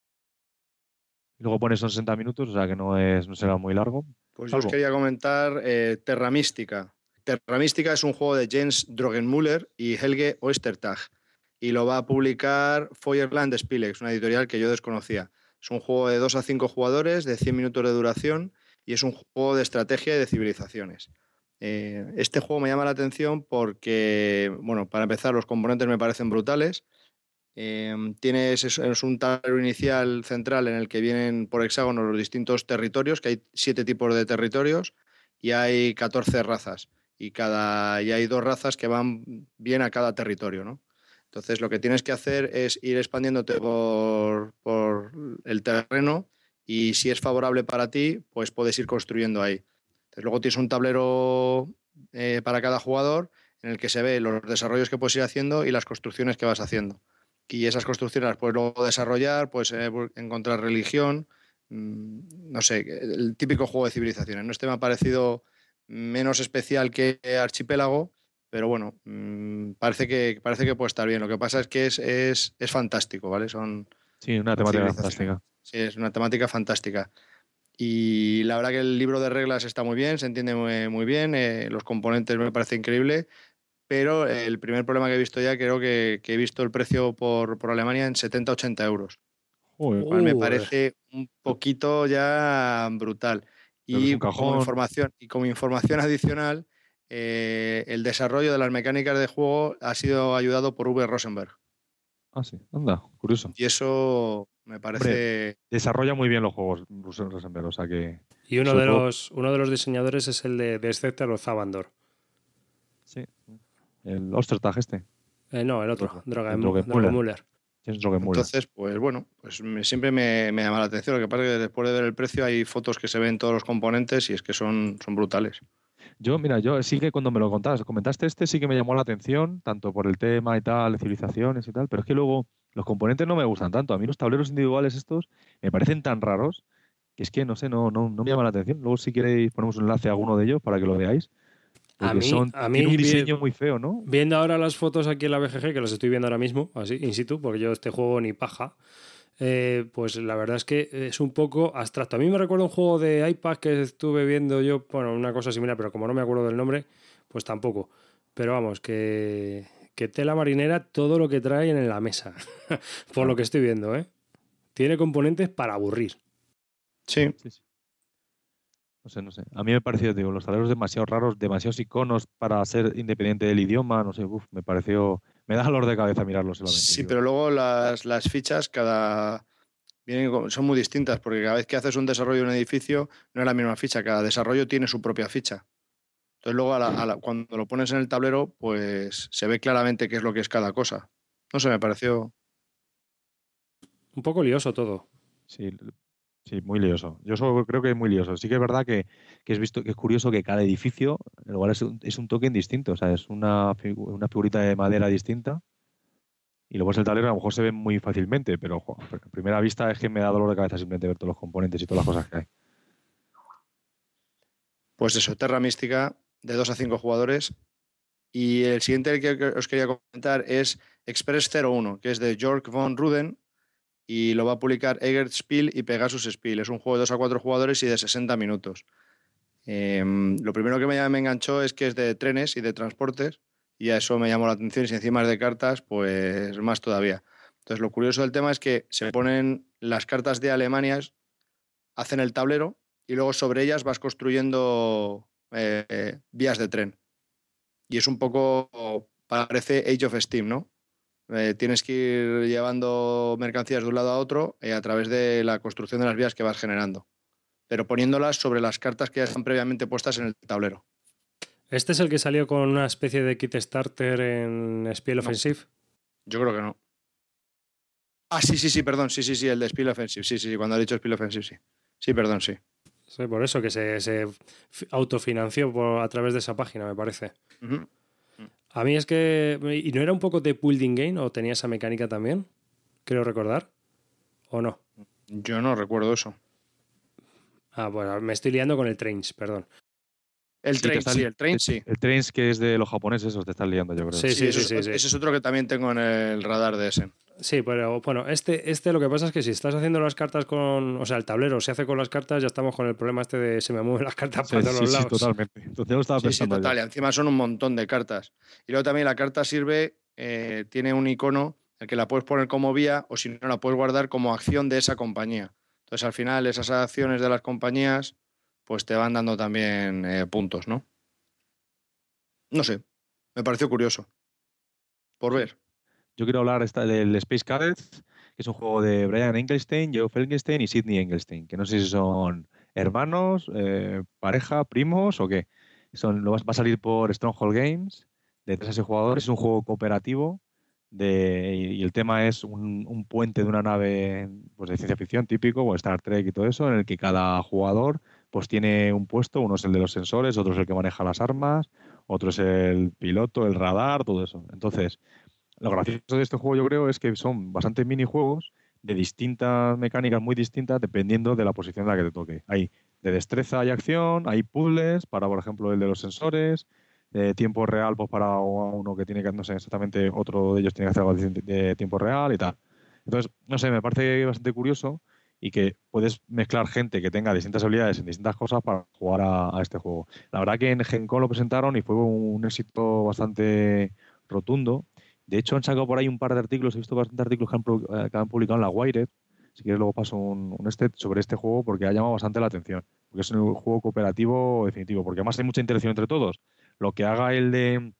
luego pones son 60 minutos, o sea que no, es, no será muy largo. Pues yo os quería comentar eh, Terra Mística. Terra Mística es un juego de James Drogenmüller y Helge Oestertag y lo va a publicar Feuerland Spielex, una editorial que yo desconocía. Es un juego de 2 a 5 jugadores, de 100 minutos de duración y es un juego de estrategia y de civilizaciones. Eh, este juego me llama la atención porque, bueno, para empezar, los componentes me parecen brutales. Eh, tienes es, un tablero inicial central en el que vienen por hexágono los distintos territorios, que hay siete tipos de territorios y hay 14 razas. Y, cada, y hay dos razas que van bien a cada territorio, ¿no? Entonces, lo que tienes que hacer es ir expandiéndote por, el terreno y si es favorable para ti, pues puedes ir construyendo ahí. Entonces, luego tienes un tablero eh, para cada jugador en el que se ve los desarrollos que puedes ir haciendo y las construcciones que vas haciendo. Y esas construcciones las puedes luego desarrollar, puedes eh, encontrar religión, mm, no sé, el típico juego de civilizaciones. ¿no? Este me ha parecido menos especial que Archipélago, pero bueno, mm, parece, que, parece que puede estar bien. Lo que pasa es que es, es, es fantástico, ¿vale? Son sí, una temática fantástica. Sí, es una temática fantástica. Y la verdad que el libro de reglas está muy bien, se entiende muy, bien, eh, los componentes me parece increíble, pero el primer problema que he visto ya, creo que, he visto el precio por, por Alemania en 70-80 euros. me parece un poquito ya brutal. Y como, información, y como información adicional, eh, el desarrollo de las mecánicas de juego ha sido ayudado por V. Rosenberg. Ah, sí, anda, curioso. Y eso me parece. desarrolla muy bien los juegos Rosenberg, o sea que. Y uno de, los, uno de los diseñadores es el de, de Scepter o Zabandor. Sí. El Ostertag este. Eh, no, el otro, Drogenmuller. Entonces, pues bueno, pues siempre me, me, llama la atención. Lo que pasa es que después de ver el precio hay fotos que se ven todos los componentes y es que son, son brutales. Yo, mira, yo sí que cuando me lo contaste, comentaste este, sí que me llamó la atención, tanto por el tema y tal, civilizaciones y tal, pero es que luego los componentes no me gustan tanto. A mí los tableros individuales estos me parecen tan raros que es que no sé, no, no, no me llama la atención. Luego, si queréis, ponemos un enlace a alguno de ellos para que lo veáis. A mí, son, a mí un diseño muy feo, ¿no? Viendo ahora las fotos aquí en la BGG, que las estoy viendo ahora mismo, así, in situ, porque yo este juego ni paja. Eh, pues la verdad es que es un poco abstracto. A mí me recuerda un juego de iPad que estuve viendo yo, bueno, una cosa similar, pero como no me acuerdo del nombre, pues tampoco. Pero vamos, que, que tela marinera todo lo que traen en la mesa, por lo que estoy viendo, ¿eh? Tiene componentes para aburrir. Sí. No sé, no sé. A mí me pareció, digo, los tableros demasiado raros, demasiados iconos para ser independiente del idioma, no sé, me pareció me da dolor de cabeza mirarlos Sí, pero luego las, fichas, cada, vienen, son muy distintas, porque cada vez que haces un desarrollo de un edificio, no es la misma ficha, cada desarrollo tiene su propia ficha. Entonces luego cuando lo pones en el tablero, pues se ve claramente qué es lo que es cada cosa. No sé, me pareció... Un poco lioso todo. Sí, Sí, muy lioso. Yo solo creo que es muy lioso. Sí que es verdad que, es visto que es curioso que cada edificio igual es un, es un token distinto, o sea, es una, una figurita de madera distinta. Y luego es el tablero a lo mejor se ve muy fácilmente, pero a primera vista es que me da dolor de cabeza simplemente ver todos los componentes y todas las cosas que hay. Pues eso, Terra Mística, de 2 a 5 jugadores. Y el siguiente que os quería comentar es Express 01, que es de Jörg von Ruden, y lo va a publicar Egert Spiel y Pegasus Spiel. Es un juego de 2 a 4 jugadores y de 60 minutos. Em, lo primero que me, enganchó es que es de trenes y de transportes y a eso me llamó la atención y si encima es de cartas, pues más todavía. Entonces lo curioso del tema es que se ponen las cartas de Alemania, hacen el tablero y luego sobre ellas vas construyendo eh, vías de tren. Y es un poco, parece Age of Steam, ¿no? Eh, tienes que ir llevando mercancías de un lado a otro eh, a través de la construcción de las vías que vas generando, pero poniéndolas sobre las cartas que ya están previamente puestas en el tablero. ¿Este es el que salió con una especie de kit starter en Spiel Offensive? Yo creo que no. Ah, sí, sí, sí, perdón, sí, sí, sí, el de Spiel Offensive, sí, sí, sí, cuando ha dicho Spiel Offensive, sí. Sí, perdón, sí. Sí, por eso que se, autofinanció a través de esa página, me parece. A mí es que. ¿Y no era un poco de building game o tenía esa mecánica también? Creo recordar. ¿O no? Yo no recuerdo eso. Ah, bueno, me estoy liando con el Trains, perdón. El Train, sí, el Train, sí. El Trains que es de los japoneses, eso te estás liando, yo creo. Sí, sí, sí. sí, ese es otro que también tengo en el radar de ese. Sí, pero bueno, este, este lo que pasa es que si estás haciendo las cartas con. O sea, el tablero se hace con las cartas, ya estamos con el problema este de se me mueven las cartas por todos los lados. Sí, totalmente. Entonces yo estaba pensando. Sí, total. Y encima son un montón de cartas. Y luego también la carta sirve, eh, tiene un icono el que la puedes poner como vía o si no la puedes guardar como acción de esa compañía. Entonces al final esas acciones de las compañías pues te van dando también eh, puntos, ¿no? No sé, me pareció curioso. Por ver. Yo quiero hablar del Space Cadets, que es un juego de Brian Engelstein, Joe Felgenstein y Sidney Engelstein, que no sé si son hermanos, eh, pareja, primos o qué. Son, va a salir por Stronghold Games, de 3 a 6 jugadores, es un juego cooperativo de, y el tema es un, puente de una nave pues, de ciencia ficción típico, o Star Trek y todo eso, en el que cada jugador pues tiene un puesto, uno es el de los sensores, otro es el que maneja las armas, otro es el piloto, el radar, todo eso. Entonces, lo gracioso de este juego yo creo es que son bastantes minijuegos de distintas mecánicas muy distintas dependiendo de la posición en la que te toque. Hay de destreza y acción, hay puzzles para, por ejemplo, el de los sensores, de tiempo real pues para uno que tiene que, no sé exactamente, otro de ellos tiene que hacer algo de tiempo real y tal. Entonces, no sé, me parece bastante curioso y que puedes mezclar gente que tenga distintas habilidades en distintas cosas para jugar a, este juego. La verdad que en Gen Con lo presentaron y fue un éxito bastante rotundo de hecho, han sacado por ahí un par de artículos, he visto bastantes artículos eh, que han, publicado en la Wired. Si quieres, luego paso un, un sobre este juego porque ha llamado bastante la atención. Porque es un juego cooperativo definitivo. Porque además hay mucha interacción entre todos. Lo que haga el de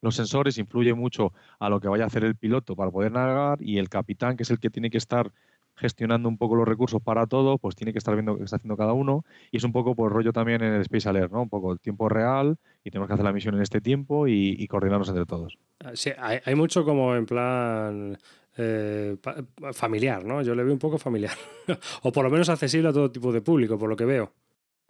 los sensores influye mucho a lo que vaya a hacer el piloto para poder navegar y el capitán, que es el que tiene que estar gestionando un poco los recursos para todo, pues tiene que estar viendo qué está haciendo cada uno. Y es un poco por rollo también en el Space Alert, ¿no? Un poco el tiempo real y tenemos que hacer la misión en este tiempo y, coordinarnos entre todos. Ah, sí, hay, mucho como en plan eh, familiar, ¿no? Yo le veo un poco familiar. o por lo menos accesible a todo tipo de público, por lo que veo.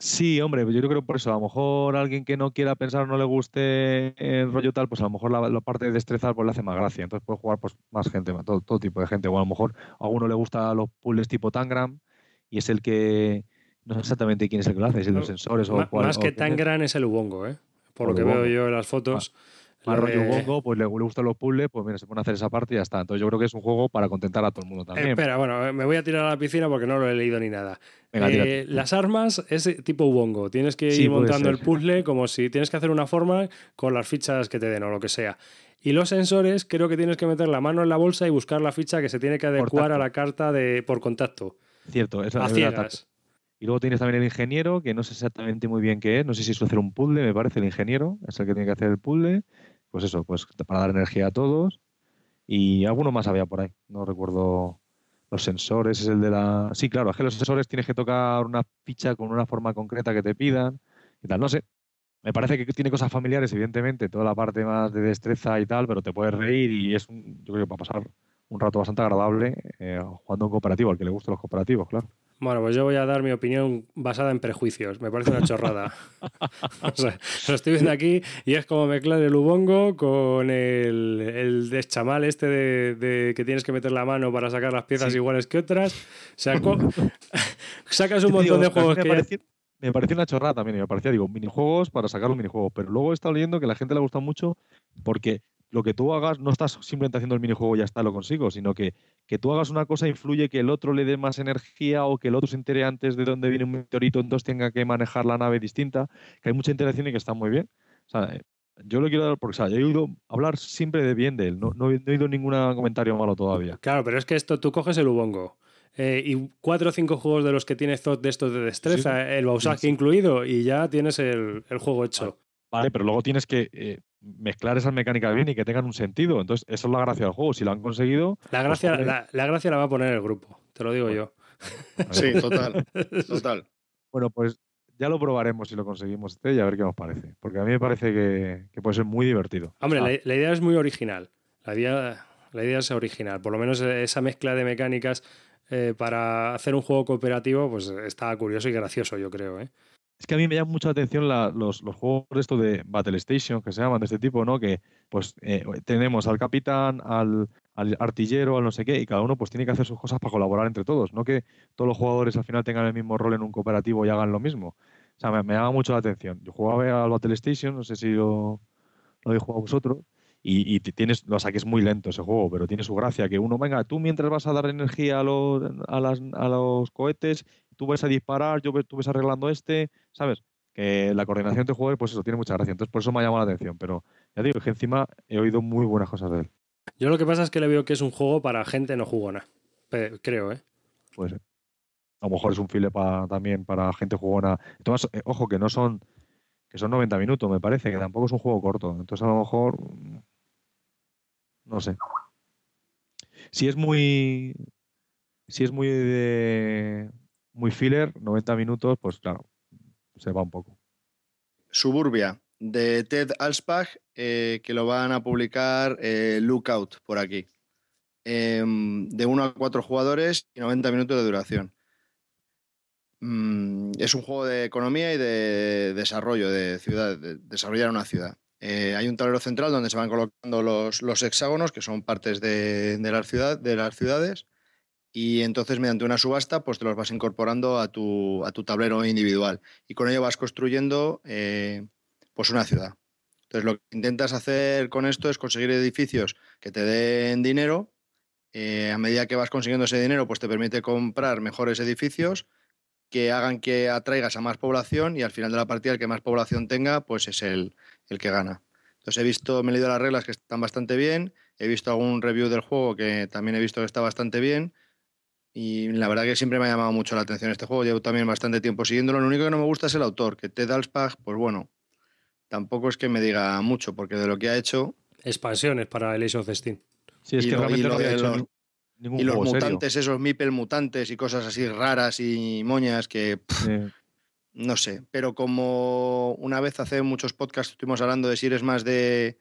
Sí, hombre, yo creo que por eso, a lo mejor alguien que no quiera pensar, no le guste el rollo tal, pues a lo mejor la, parte de destrezar pues le hace más gracia. Entonces puede jugar pues más gente, todo, todo tipo de gente. O a lo mejor a uno le gusta los puzzles tipo Tangram y es el que no sé exactamente quién es el que lo hace, si es los sensores o cuál. Más que Tangram es el Ubongo, ¿eh? Por lo que veo yo en las fotos. Ah más rollo bongo, pues le, gustan los puzzles, pues mira, se pone a hacer esa parte y ya está. Entonces yo creo que es un juego para contentar a todo el mundo también. espera, bueno, me voy a tirar a la piscina porque no lo he leído ni nada. Eh, las armas es tipo bongo. Tienes que ir montando el puzzle como si tienes que hacer una forma con las fichas que te den o lo que sea. Y los sensores, creo que tienes que meter la mano en la bolsa y buscar la ficha que se tiene que adecuar a la carta de por contacto. Cierto, eso es verdad. Y luego tienes también el ingeniero, que no sé exactamente muy bien qué es. No sé si es hacer un puzzle, me parece, el ingeniero. Es el que tiene que hacer el puzzle pues eso, pues para dar energía a todos. Y alguno más había por ahí, no recuerdo. los sensores, es el de la... Sí, claro, es que los sensores tienes que tocar una ficha con una forma concreta que te pidan y tal, no sé. Me parece que tiene cosas familiares, evidentemente, toda la parte más de destreza y tal, pero te puedes reír y es, un, yo creo que va a pasar un rato bastante agradable eh, jugando un cooperativo, al que le gustan los cooperativos, claro. Bueno, pues yo voy a dar mi opinión basada en prejuicios. Me parece una chorrada. o sea, lo estoy viendo aquí y es como mezclar el ubongo con el, el deschamal este de, que tienes que meter la mano para sacar las piezas iguales que otras. Saco, sacas un montón de juegos que me pareció una chorrada también, me parecía, digo, minijuegos para sacar los minijuegos, pero luego he estado leyendo que a la gente le gusta mucho porque lo que tú hagas no estás simplemente haciendo el minijuego y ya está, lo consigo, sino que, que tú hagas una cosa influye que el otro le dé más energía o que el otro se entere antes de dónde viene un meteorito, entonces tenga que manejar la nave distinta, que hay mucha interacción y que está muy bien. O sea, yo lo quiero dar porque, o sea, yo he oído hablar siempre de bien de él, no, no, he oído ningún comentario malo todavía. Claro, pero es que esto tú coges el Ubongo. Eh, y cuatro o cinco juegos de los que tienes de estos de destreza, el Bausaki incluido, y ya tienes el, el juego hecho. Vale, pero luego tienes que eh, mezclar esas mecánicas bien y que tengan un sentido. Entonces, eso es la gracia del juego. Si lo han conseguido. La pues gracia, la, gracia la va a poner el grupo, te lo digo yo. Sí, total. Total. Bueno, pues ya lo probaremos si lo conseguimos este y a ver qué nos parece. Porque a mí me parece que, puede ser muy divertido. Hombre, la, idea es muy original. La idea, la idea es original. Por lo menos esa mezcla de mecánicas eh, para hacer un juego cooperativo, pues está curioso y gracioso, yo creo. ¿eh? Es que a mí me llama mucha atención los, juegos de esto de Battle Station, que se llaman de este tipo, ¿no? Que pues eh, tenemos al capitán, al, artillero, al no sé qué, y cada uno pues tiene que hacer sus cosas para colaborar entre todos, no que todos los jugadores al final tengan el mismo rol en un cooperativo y hagan lo mismo. O sea, me, llama mucho la atención. Yo jugaba al Battle Station, no sé si lo, lo habéis jugado vosotros, y, tienes, o sea, que es muy lento ese juego, pero tiene su gracia, que uno, venga, tú mientras vas a dar energía a los, a las, a los cohetes, tú vas a disparar, yo tú ves arreglando este, ¿sabes? Que la coordinación de jugadores, pues eso, tiene mucha gracia. Entonces, por eso me ha llamado la atención. Pero ya digo que encima he oído muy buenas cosas de él. Yo lo que pasa es que le veo que es un juego para gente no jugona. Creo, ¿eh? Pues a lo mejor es un file para, también para gente jugona. Entonces, eh, ojo, que no son que son 90 minutos, me parece, que tampoco es un juego corto. Entonces, a lo mejor. No sé. Si es muy. Si es muy de muy filler, 90 minutos, pues claro, se va un poco. Suburbia, de Ted Alspach, eh, que lo van a publicar eh, Lookout por aquí. Em, de 1 a 4 jugadores y 90 minutos de duración. Mm, es un juego de economía y de desarrollo de ciudad, de desarrollar una ciudad. Eh, hay un tablero central donde se van colocando los, hexágonos, que son partes de, de, ciudad, de las ciudades, y entonces mediante una subasta pues te los vas incorporando a tu, a tu tablero individual y con ello vas construyendo eh, pues una ciudad. Entonces lo que intentas hacer con esto es conseguir edificios que te den dinero. Eh, a medida que vas consiguiendo ese dinero, pues te permite comprar mejores edificios que hagan que atraigas a más población y al final de la partida el que más población tenga, pues es el, el que gana. Entonces he visto, me he leído las reglas que están bastante bien, he visto algún review del juego que también he visto que está bastante bien y la verdad que siempre me ha llamado mucho la atención este juego. Llevo también bastante tiempo siguiéndolo. Lo único que no me gusta es el autor, que Ted Alspach, pues bueno, tampoco es que me diga mucho, porque de lo que ha hecho. Expansiones para el Ace of Steam. Sí, es que realmente no había hecho los, ningún Y los mutantes, esos Mipel mutantes y cosas así raras y moñas que. No sé, pero como una vez hace muchos podcasts estuvimos hablando de si eres más de,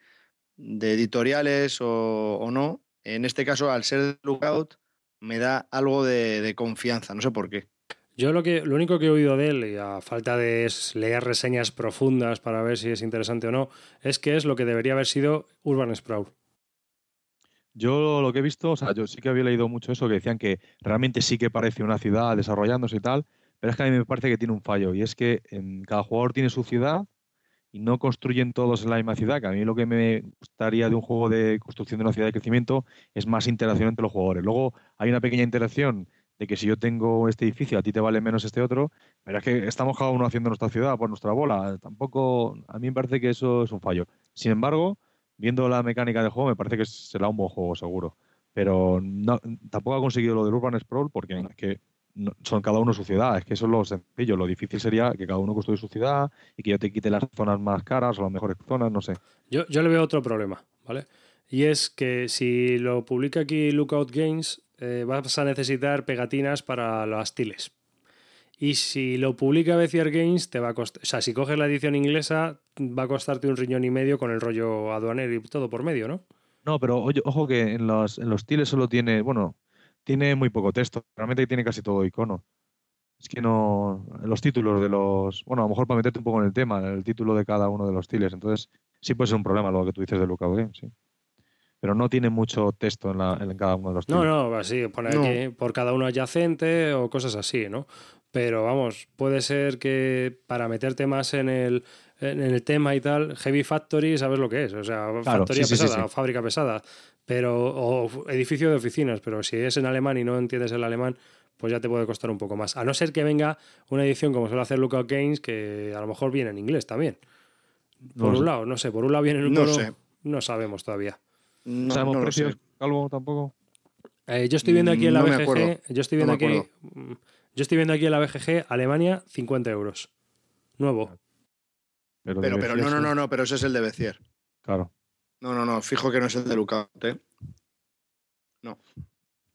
editoriales o, o, no, en este caso, al ser Lookout, me da algo de, confianza, no sé por qué. Yo lo, que, lo único que he oído de él, y a falta de leer reseñas profundas para ver si es interesante o no, es que es lo que debería haber sido Urban Sprawl. Yo lo que he visto, o sea, yo sí que había leído mucho eso, que decían que realmente sí que parece una ciudad desarrollándose y tal, pero es que a mí me parece que tiene un fallo, y es que en cada jugador tiene su ciudad y no construyen todos en la misma ciudad, que a mí lo que me gustaría de un juego de construcción de una ciudad de crecimiento es más interacción entre los jugadores. Luego hay una pequeña interacción de que si yo tengo este edificio, a ti te vale menos este otro, pero es que estamos cada uno haciendo nuestra ciudad por nuestra bola. Tampoco, a mí me parece que eso es un fallo. Sin embargo, viendo la mecánica del juego, me parece que será un buen juego, seguro. Pero tampoco ha conseguido lo del Urban Sprawl porque es que son cada uno su ciudad. Es que eso es lo sencillo. Lo difícil sería que cada uno construya su ciudad y que yo te quite las zonas más caras o las mejores zonas, no sé. Yo, yo le veo otro problema, ¿vale? Y es que si lo publica aquí Lookout Games, eh, vas a necesitar pegatinas para las tiles. Y si lo publica Bezier Games, te va a costar. O sea, si coges la edición inglesa, va a costarte un riñón y medio con el rollo aduanero y todo por medio, ¿no? No, pero oye, ojo que en los, en los tiles solo tiene, bueno, tiene muy poco texto. Realmente tiene casi todo icono. Es que no. Los títulos de los. Bueno, a lo mejor para meterte un poco en el tema, el título de cada uno de los tiles. Entonces, sí puede ser un problema lo que tú dices de Lookout Game, sí. Pero no tiene mucho texto en, la- en cada uno de los tiles. No, no, así, pone No. aquí por cada uno adyacente o cosas así, ¿no? Pero vamos, puede ser que para meterte más en el, en el tema y tal, Heavy Factory, ¿sabes lo que es? O sea, factoría sí, sí, sí, pesada sí. o fábrica pesada, pero o edificio de oficinas, pero si es en alemán y no entiendes el alemán, pues ya te puede costar un poco más. A no ser que venga una edición como suele hacer Lookout Games, que a lo mejor viene en inglés también. Por un sé. lado, no sé, por un lado viene en un No sé. no sabemos todavía. No, ¿Sabemos no precios, sé. Calvo, tampoco? Eh, yo estoy viendo aquí en la No me BGG, acuerdo. yo estoy viendo aquí, mm, yo estoy viendo aquí en la BGG Alemania 50 euros, nuevo. Pero, Pero, no, no, no, no, pero ese es el de Bezier. Claro. No, no, no, fijo que no es el de Lookout, ¿eh? No.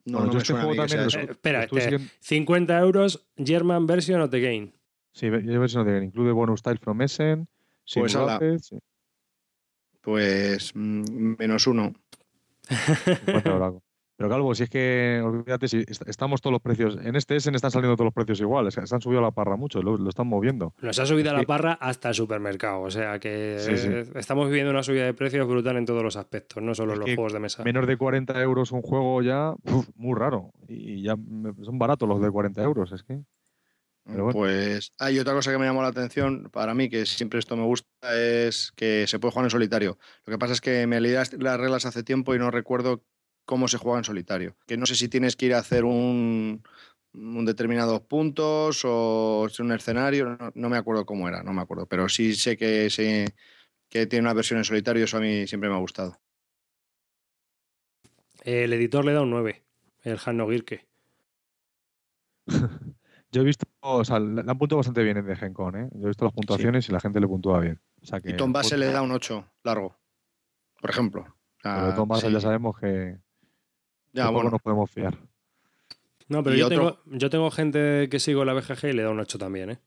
No, Bueno, no yo me este juego también Eh, espera, estuve este, siguiendo- 50 euros German version of the game. Sí, yo versión de incluye bonus style from Essen, Pues wrapped, sí, Pues mm, menos uno. 50 euros. Pero Calvo, si es que, olvídate, si est- estamos todos los precios, en este Essen están saliendo todos los precios iguales, se han subido a la parra mucho, lo, lo están moviendo. Nos ha subido a la parra hasta el supermercado, o sea que Sí, sí. eh, estamos viviendo una subida de precios brutal en todos los aspectos, no solo Es en los juegos de mesa. Menos de 40 euros un juego ya, uf, muy raro. Y ya son baratos los de 40 euros, es que. Pero bueno. Pues hay otra cosa que me llamó la atención para mí, que siempre esto me gusta, es que se puede jugar en solitario. Lo que pasa es que me leí las reglas hace tiempo y no recuerdo cómo se juega en solitario. Que no sé si tienes que ir a hacer un, un determinados puntos o es un escenario, no, no me acuerdo cómo era, no me acuerdo, pero sí sé que, se- que tiene una versión en solitario, eso a mí siempre me ha gustado. El editor le da un 9, el Hanno Girke. Yo he visto, o sea, le han puntuado bastante bien en The Gen Con, ¿eh? Yo he visto las puntuaciones y la gente le puntúa bien. O sea que, Y Tom Base pues, le da un 8 largo, por ejemplo. O sea, pero Tom Base sí. ya sabemos que Ya, bueno, nos podemos fiar. No, pero yo, tengo, yo tengo gente que sigo en la BGG y le da un 8 también, ¿eh?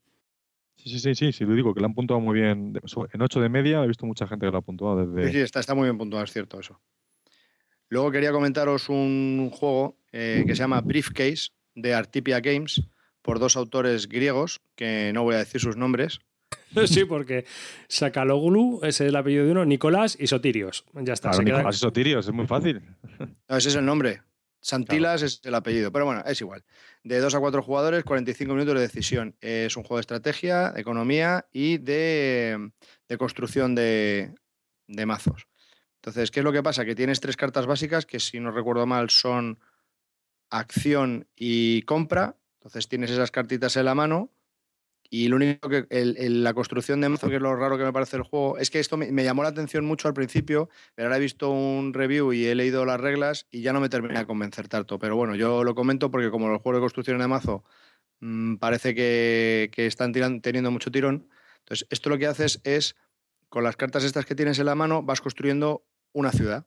Sí, sí, sí, sí, sí, lo digo, que le han puntuado muy bien. En 8 de media he visto mucha gente que lo ha puntuado desde. Sí, sí, está, está muy bien puntuado, es cierto eso. Luego quería comentaros un juego eh, que se llama Briefcase de Artipia Games por dos autores griegos, que no voy a decir sus nombres. sí, porque Sakaloglu ese es el apellido de uno, Nicolás y Sotirios. Ya está. Claro, se queda- Nicolás Sotirios, es muy fácil. No, ese es el nombre. Santilas es el apellido, pero bueno, es igual. De dos a cuatro jugadores, 45 minutos de decisión. Es un juego de estrategia, de economía y de, de construcción de, de mazos. Entonces, ¿qué es lo que pasa? Que tienes tres cartas básicas que, si no recuerdo mal, son acción y compra. Entonces tienes esas cartitas en la mano. Y lo único que la construcción de mazo, que es lo raro que me parece el juego, es que esto me, llamó la atención mucho al principio, pero ahora he visto un review y he leído las reglas y ya no me termina de convencer tanto. Pero bueno, yo lo comento porque como los juegos de construcción de mazo mm, parece que, que están teniendo mucho tirón. Entonces, esto lo que haces es, con las cartas estas que tienes en la mano, vas construyendo una ciudad.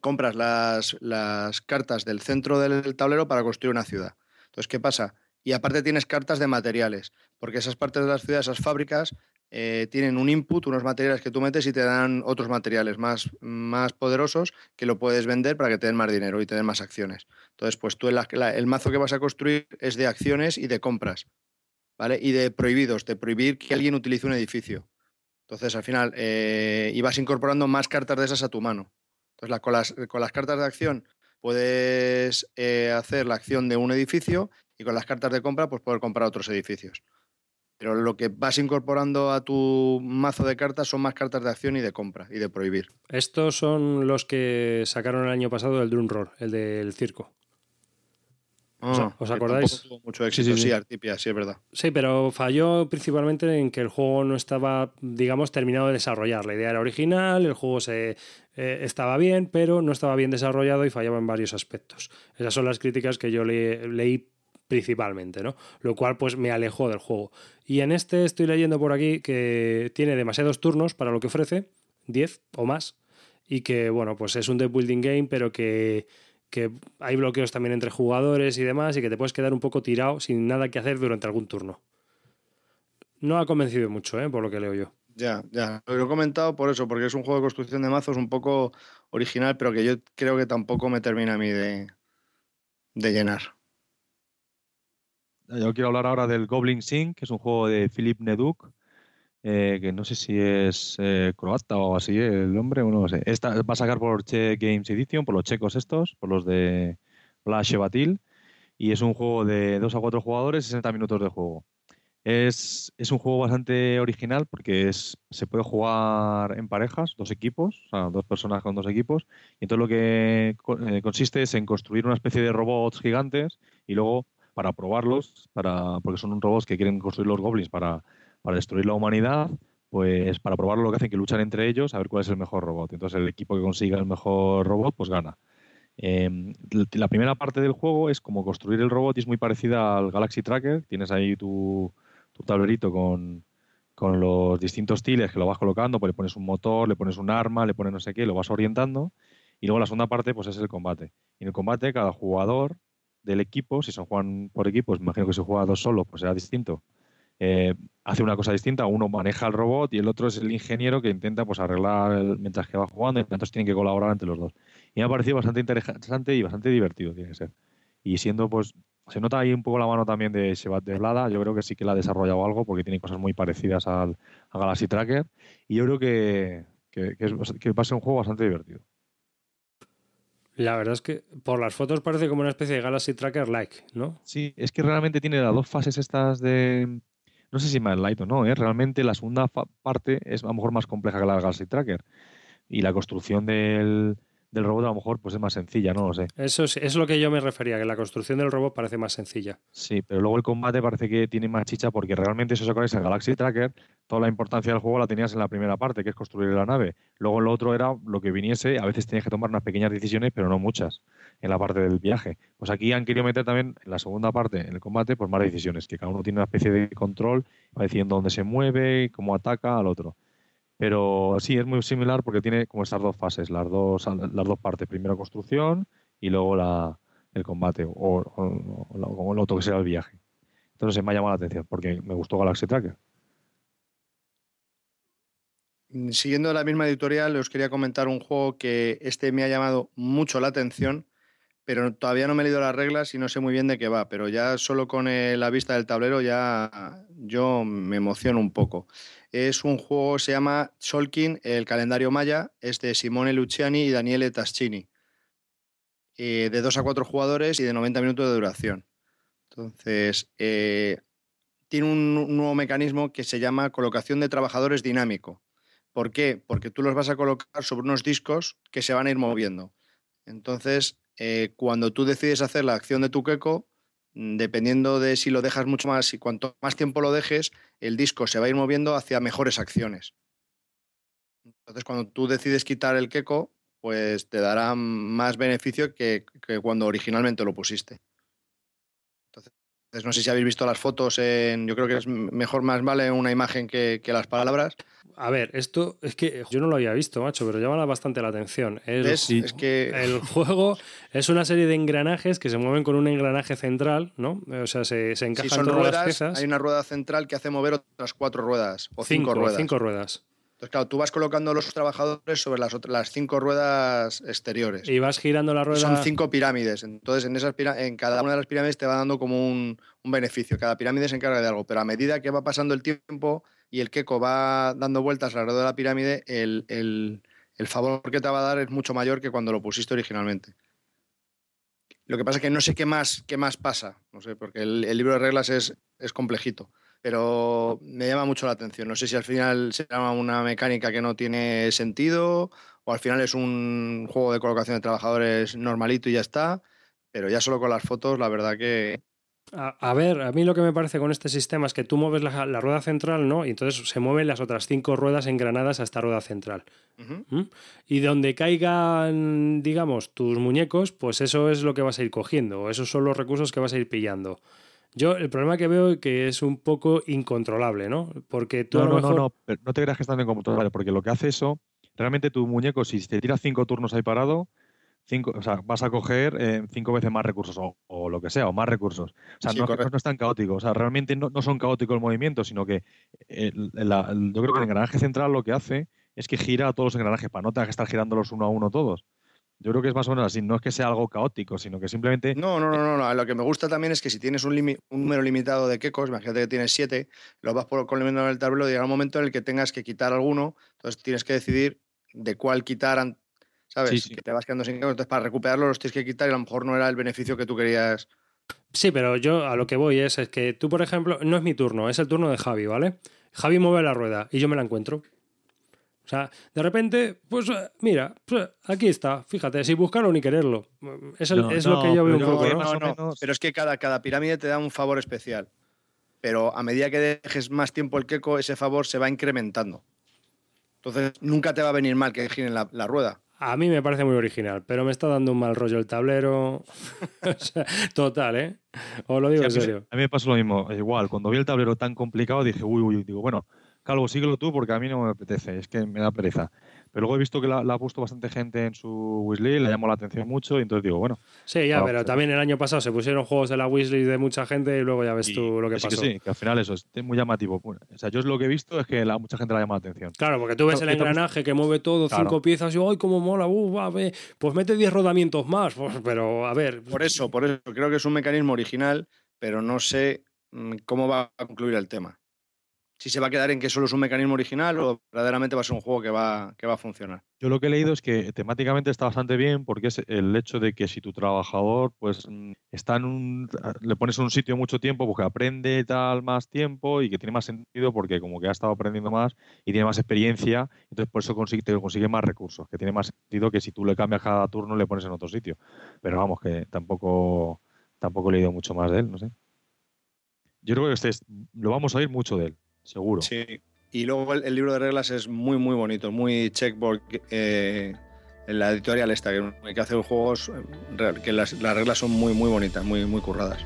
Compras las, las cartas del centro del tablero para construir una ciudad. Entonces, ¿qué pasa? Y aparte tienes cartas de materiales, porque esas partes de las ciudades, esas fábricas, eh, tienen un input, unos materiales que tú metes y te dan otros materiales más, más poderosos que lo puedes vender para que te den más dinero y te den más acciones. Entonces, pues tú el, mazo que vas a construir es de acciones y de compras, ¿vale? Y de prohibidos, de prohibir que alguien utilice un edificio. Entonces, al final, eh, y vas incorporando más cartas de esas a tu mano. Entonces, la- con, las, con las cartas de acción puedes eh, hacer la acción de un edificio y con las cartas de compra, pues poder comprar otros edificios. Pero lo que vas incorporando a tu mazo de cartas son más cartas de acción y de compra y de prohibir. Estos son los que sacaron el año pasado el Drum Roll, el del circo. ¿Os- Ah, os acordáis? tampoco tuvo Mucho éxito, sí, sí, sí. Artipia, sí, es verdad. Sí, pero falló principalmente en que el juego no estaba, digamos, terminado de desarrollar. La idea era original, el juego se, eh, estaba bien, pero no estaba bien desarrollado y fallaba en varios aspectos. Esas son las críticas que yo le- leí principalmente, ¿no? Lo cual pues me alejó del juego. Y en este estoy leyendo por aquí que tiene demasiados turnos para lo que ofrece, 10 o más, y que bueno, pues es un deck building game, pero que, que hay bloqueos también entre jugadores y demás y que te puedes quedar un poco tirado sin nada que hacer durante algún turno. No ha convencido mucho, ¿eh? por lo que leo yo. Ya, ya. Lo he comentado por eso, porque es un juego de construcción de mazos un poco original, pero que yo creo que tampoco me termina a mí de, de llenar. Yo quiero hablar ahora del Goblin Sync, que es un juego de Philip Neduk, eh, que no sé si es eh, croata o así el hombre, no lo sé. Va a sacar por Che Games Edition, por los checos estos, por los de Blash Batil, y es un juego de 2 a 4 jugadores, 60 minutos de juego. Es, es, un juego bastante original porque es, se puede jugar en parejas, dos equipos, o sea, dos personas con dos equipos, y entonces lo que eh, consiste es en construir una especie de robots gigantes y luego para probarlos, para, porque son robots que quieren construir los goblins para para destruir la humanidad, pues para probarlo lo que hacen que luchan entre ellos a ver cuál es el mejor robot. Entonces el equipo que consiga el mejor robot, pues gana. Em, la primera parte del juego es como construir el robot y es muy parecida al Galaxy Tracker. Tienes ahí tu, tablerito con, los distintos tiles que lo vas colocando, pues le pones un motor, le pones un arma, le pones no sé qué, lo vas orientando. Y luego la segunda parte pues es el combate. Y en el combate cada jugador del equipo, si se juegan por equipos, imagino que si juega dos solos, pues será distinto. Eh, hace una cosa distinta. Uno maneja el robot y el otro es el ingeniero que intenta pues, arreglar mientras que va jugando y entonces tienen que colaborar entre los dos. Y me ha parecido bastante interesante y bastante divertido, tiene que ser. Y siendo, pues, se nota ahí un poco la mano también de Shebat de. Yo creo que sí que la ha desarrollado algo porque tiene cosas muy parecidas al, Galaxy Tracker. Y yo creo que, que, que va a ser un juego bastante divertido. La verdad es que por las fotos parece como una especie de Galaxy Tracker like, ¿no? Sí, es que realmente tiene las dos fases estas de, no sé si más light o no, ¿eh? realmente la segunda parte es a lo mejor más compleja que la Galaxy Tracker. Y la construcción del, del robot a lo mejor pues es más sencilla, no lo sé. Eso es, es, lo que yo me refería, que la construcción del robot parece más sencilla. Sí, pero luego el combate parece que tiene más chicha porque realmente os acordáis en Galaxy Tracker, toda la importancia del juego la tenías en la primera parte, que es construir la nave. Luego lo otro era lo que viniese, a veces tenías que tomar unas pequeñas decisiones, pero no muchas, en la parte del viaje. Pues aquí han querido meter también en la segunda parte, en el combate, pues más decisiones, que cada uno tiene una especie de control, va diciendo dónde se mueve, cómo ataca al otro. Pero sí, es muy similar porque tiene como estas dos fases, las dos, las dos partes. Primero construcción y luego la, el combate o, o, lo otro que sea el viaje. Entonces me ha llamado la atención porque me gustó Galaxy Tracker. Siguiendo la misma editorial, os quería comentar un juego que este me ha llamado mucho la atención, pero todavía no me he leído las reglas y no sé muy bien de qué va, pero ya solo con la vista del tablero ya yo me emociono un poco. Es un juego, se llama Solkin, el calendario maya, es de Simone Luciani y Daniele Taschini. Eh, de 2 a 4 jugadores y de 90 minutos de duración. Entonces, eh, tiene un, nuevo mecanismo que se llama colocación de trabajadores dinámico. ¿Por qué? Porque tú los vas a colocar sobre unos discos que se van a ir moviendo. Entonces, eh, cuando tú decides hacer la acción de tu queco, dependiendo de si lo dejas mucho más y cuanto más tiempo lo dejes, el disco se va a ir moviendo hacia mejores acciones. Entonces, cuando tú decides quitar el queco, pues te dará más beneficio que, cuando originalmente lo pusiste. Entonces, no sé si habéis visto las fotos en. Yo creo que es mejor más vale una imagen que las palabras a ver, esto es que yo no lo había visto, macho, pero llama bastante la atención. Es, que... El juego es una serie de engranajes que se mueven con un engranaje central, ¿no? O sea, se, se encajan todas ruedas, las piezas. Hay una rueda central que hace mover otras cuatro ruedas o cinco, ruedas. Cinco ruedas. Entonces, claro, tú vas colocando los trabajadores sobre las, las cinco ruedas exteriores. Y vas girando la rueda. Son cinco pirámides. Entonces, en, esas en cada una de las pirámides te va dando como un, un beneficio. Cada pirámide se encarga de algo. Pero a medida que va pasando el tiempo, y el queco va dando vueltas alrededor de la pirámide, el, favor que te va a dar es mucho mayor que cuando lo pusiste originalmente. Lo que pasa es que no sé qué más, qué más pasa, no sé, porque el, libro de reglas es, es, complejito, pero me llama mucho la atención. No sé si al final será una mecánica que no tiene sentido o al final es un juego de colocación de trabajadores normalito y ya está, pero ya solo con las fotos, la verdad que, a, ver, a mí lo que me parece con este sistema es que tú mueves la, rueda central, ¿no? Y entonces se mueven las otras cinco ruedas engranadas a esta rueda central. ¿Mm? Y donde caigan, digamos, tus muñecos, pues eso es lo que vas a ir cogiendo, esos son los recursos que vas a ir pillando. Yo el problema que veo es que es un poco incontrolable, ¿no? Porque tú no, no, no, no, no te creas que es tan incontrolable, porque lo que hace eso, realmente tu muñeco, si te tira cinco turnos ahí parado, cinco, o sea, vas a coger eh, cinco veces más recursos o, lo que sea, o más recursos. O sea, no, no, es tan caótico. O sea, realmente no, son caóticos el movimiento, sino que yo creo que el engranaje central lo que hace es que gira a todos los engranajes para no tener que estar girándolos uno a uno todos. Yo creo que es más o menos así, no es que sea algo caótico, sino que simplemente... No, no, no, no, lo que me gusta también es que si tienes un, un número limitado de quecos, imagínate que tienes siete, lo vas por, en el tablero y llega un momento en el que tengas que quitar alguno, entonces tienes que decidir de cuál quitar, ¿sabes? Que te vas quedando sin quecos, entonces para recuperarlo los tienes que quitar y a lo mejor no era el beneficio que tú querías. Sí, pero yo a lo que voy es, es que tú, por ejemplo, no es mi turno, es el turno de Javi, ¿vale? Javi mueve la rueda y yo me la encuentro. O sea, de repente, pues eh, mira, pues, aquí está, fíjate, sin buscarlo ni quererlo. Es, lo que yo veo un poco. pero es que cada, cada pirámide te da un favor especial. Pero a medida que dejes más tiempo el queco, ese favor se va incrementando. Entonces, nunca te va a venir mal que giren la, rueda. A mí me parece muy original, pero me está dando un mal rollo el tablero. total, ¿eh? Os lo digo en serio. A mí me pasó lo mismo. Igual, cuando vi el tablero tan complicado, dije, uy, uy, digo, bueno, Calvo, síguelo tú porque a mí no me apetece, es que me da pereza. Pero luego he visto que la, ha puesto bastante gente en su wishlist, le llamó la atención mucho y entonces digo, bueno. Sí, ya, pero también el año pasado se pusieron juegos de la wishlist de mucha gente y luego ya ves tú lo que pasó. Que sí, que al final eso es muy llamativo. O sea, yo es lo que he visto es que la, mucha gente le llama la atención. Claro, porque tú ves el engranaje que mueve todo, cinco piezas y ¡ay, cómo mola! Uh, a ver, pues mete diez rodamientos más. Pues, pero a ver. Por eso, por eso creo que es un mecanismo original, pero no sé mm, cómo va a concluir el tema si se va a quedar en que solo es un mecanismo original o verdaderamente va a ser un juego que va, que va a funcionar. Yo lo que he leído es que temáticamente está bastante bien porque es el hecho de que si tu trabajador pues mm, está en un le pones en un sitio mucho tiempo porque aprende tal más tiempo y que tiene más sentido porque como que ha estado aprendiendo más y tiene más experiencia, entonces por eso consigue, te consigue más recursos, que tiene más sentido que si tú le cambias cada turno le pones en otro sitio. Pero vamos, que tampoco tampoco he leído mucho más de él. Yo creo que este lo vamos a oír mucho de él seguro. Sí. Y luego el, libro de reglas es muy, muy bonito, muy checkboard. Eh, en la editorial esta, que, que hace juegos, eh, que las, las reglas son muy, muy bonitas, muy, muy curradas.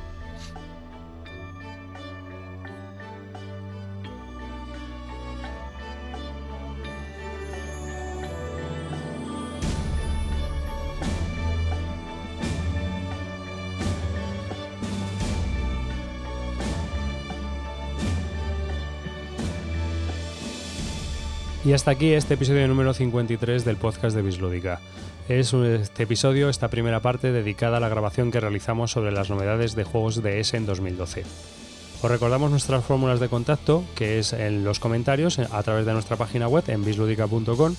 Y hasta aquí este episodio número 53 del podcast de Bislúdica. Es este episodio, esta primera parte, dedicada a la grabación que realizamos sobre las novedades de juegos de S en 2012. Os recordamos nuestras fórmulas de contacto, que es en los comentarios a través de nuestra página web en bisludica.com,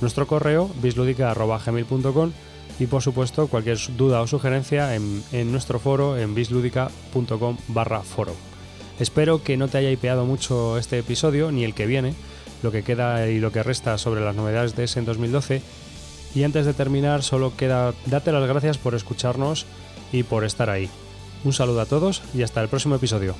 nuestro correo bisludica.gmail.com y por supuesto cualquier duda o sugerencia en, nuestro foro en bisludica.com barra foro. Espero que no te haya hipeado mucho este episodio ni el que viene, lo que queda y lo que resta sobre las novedades de ese en 2012. Y antes de terminar, solo queda darte las gracias por escucharnos y por estar ahí. Un saludo a todos y hasta el próximo episodio.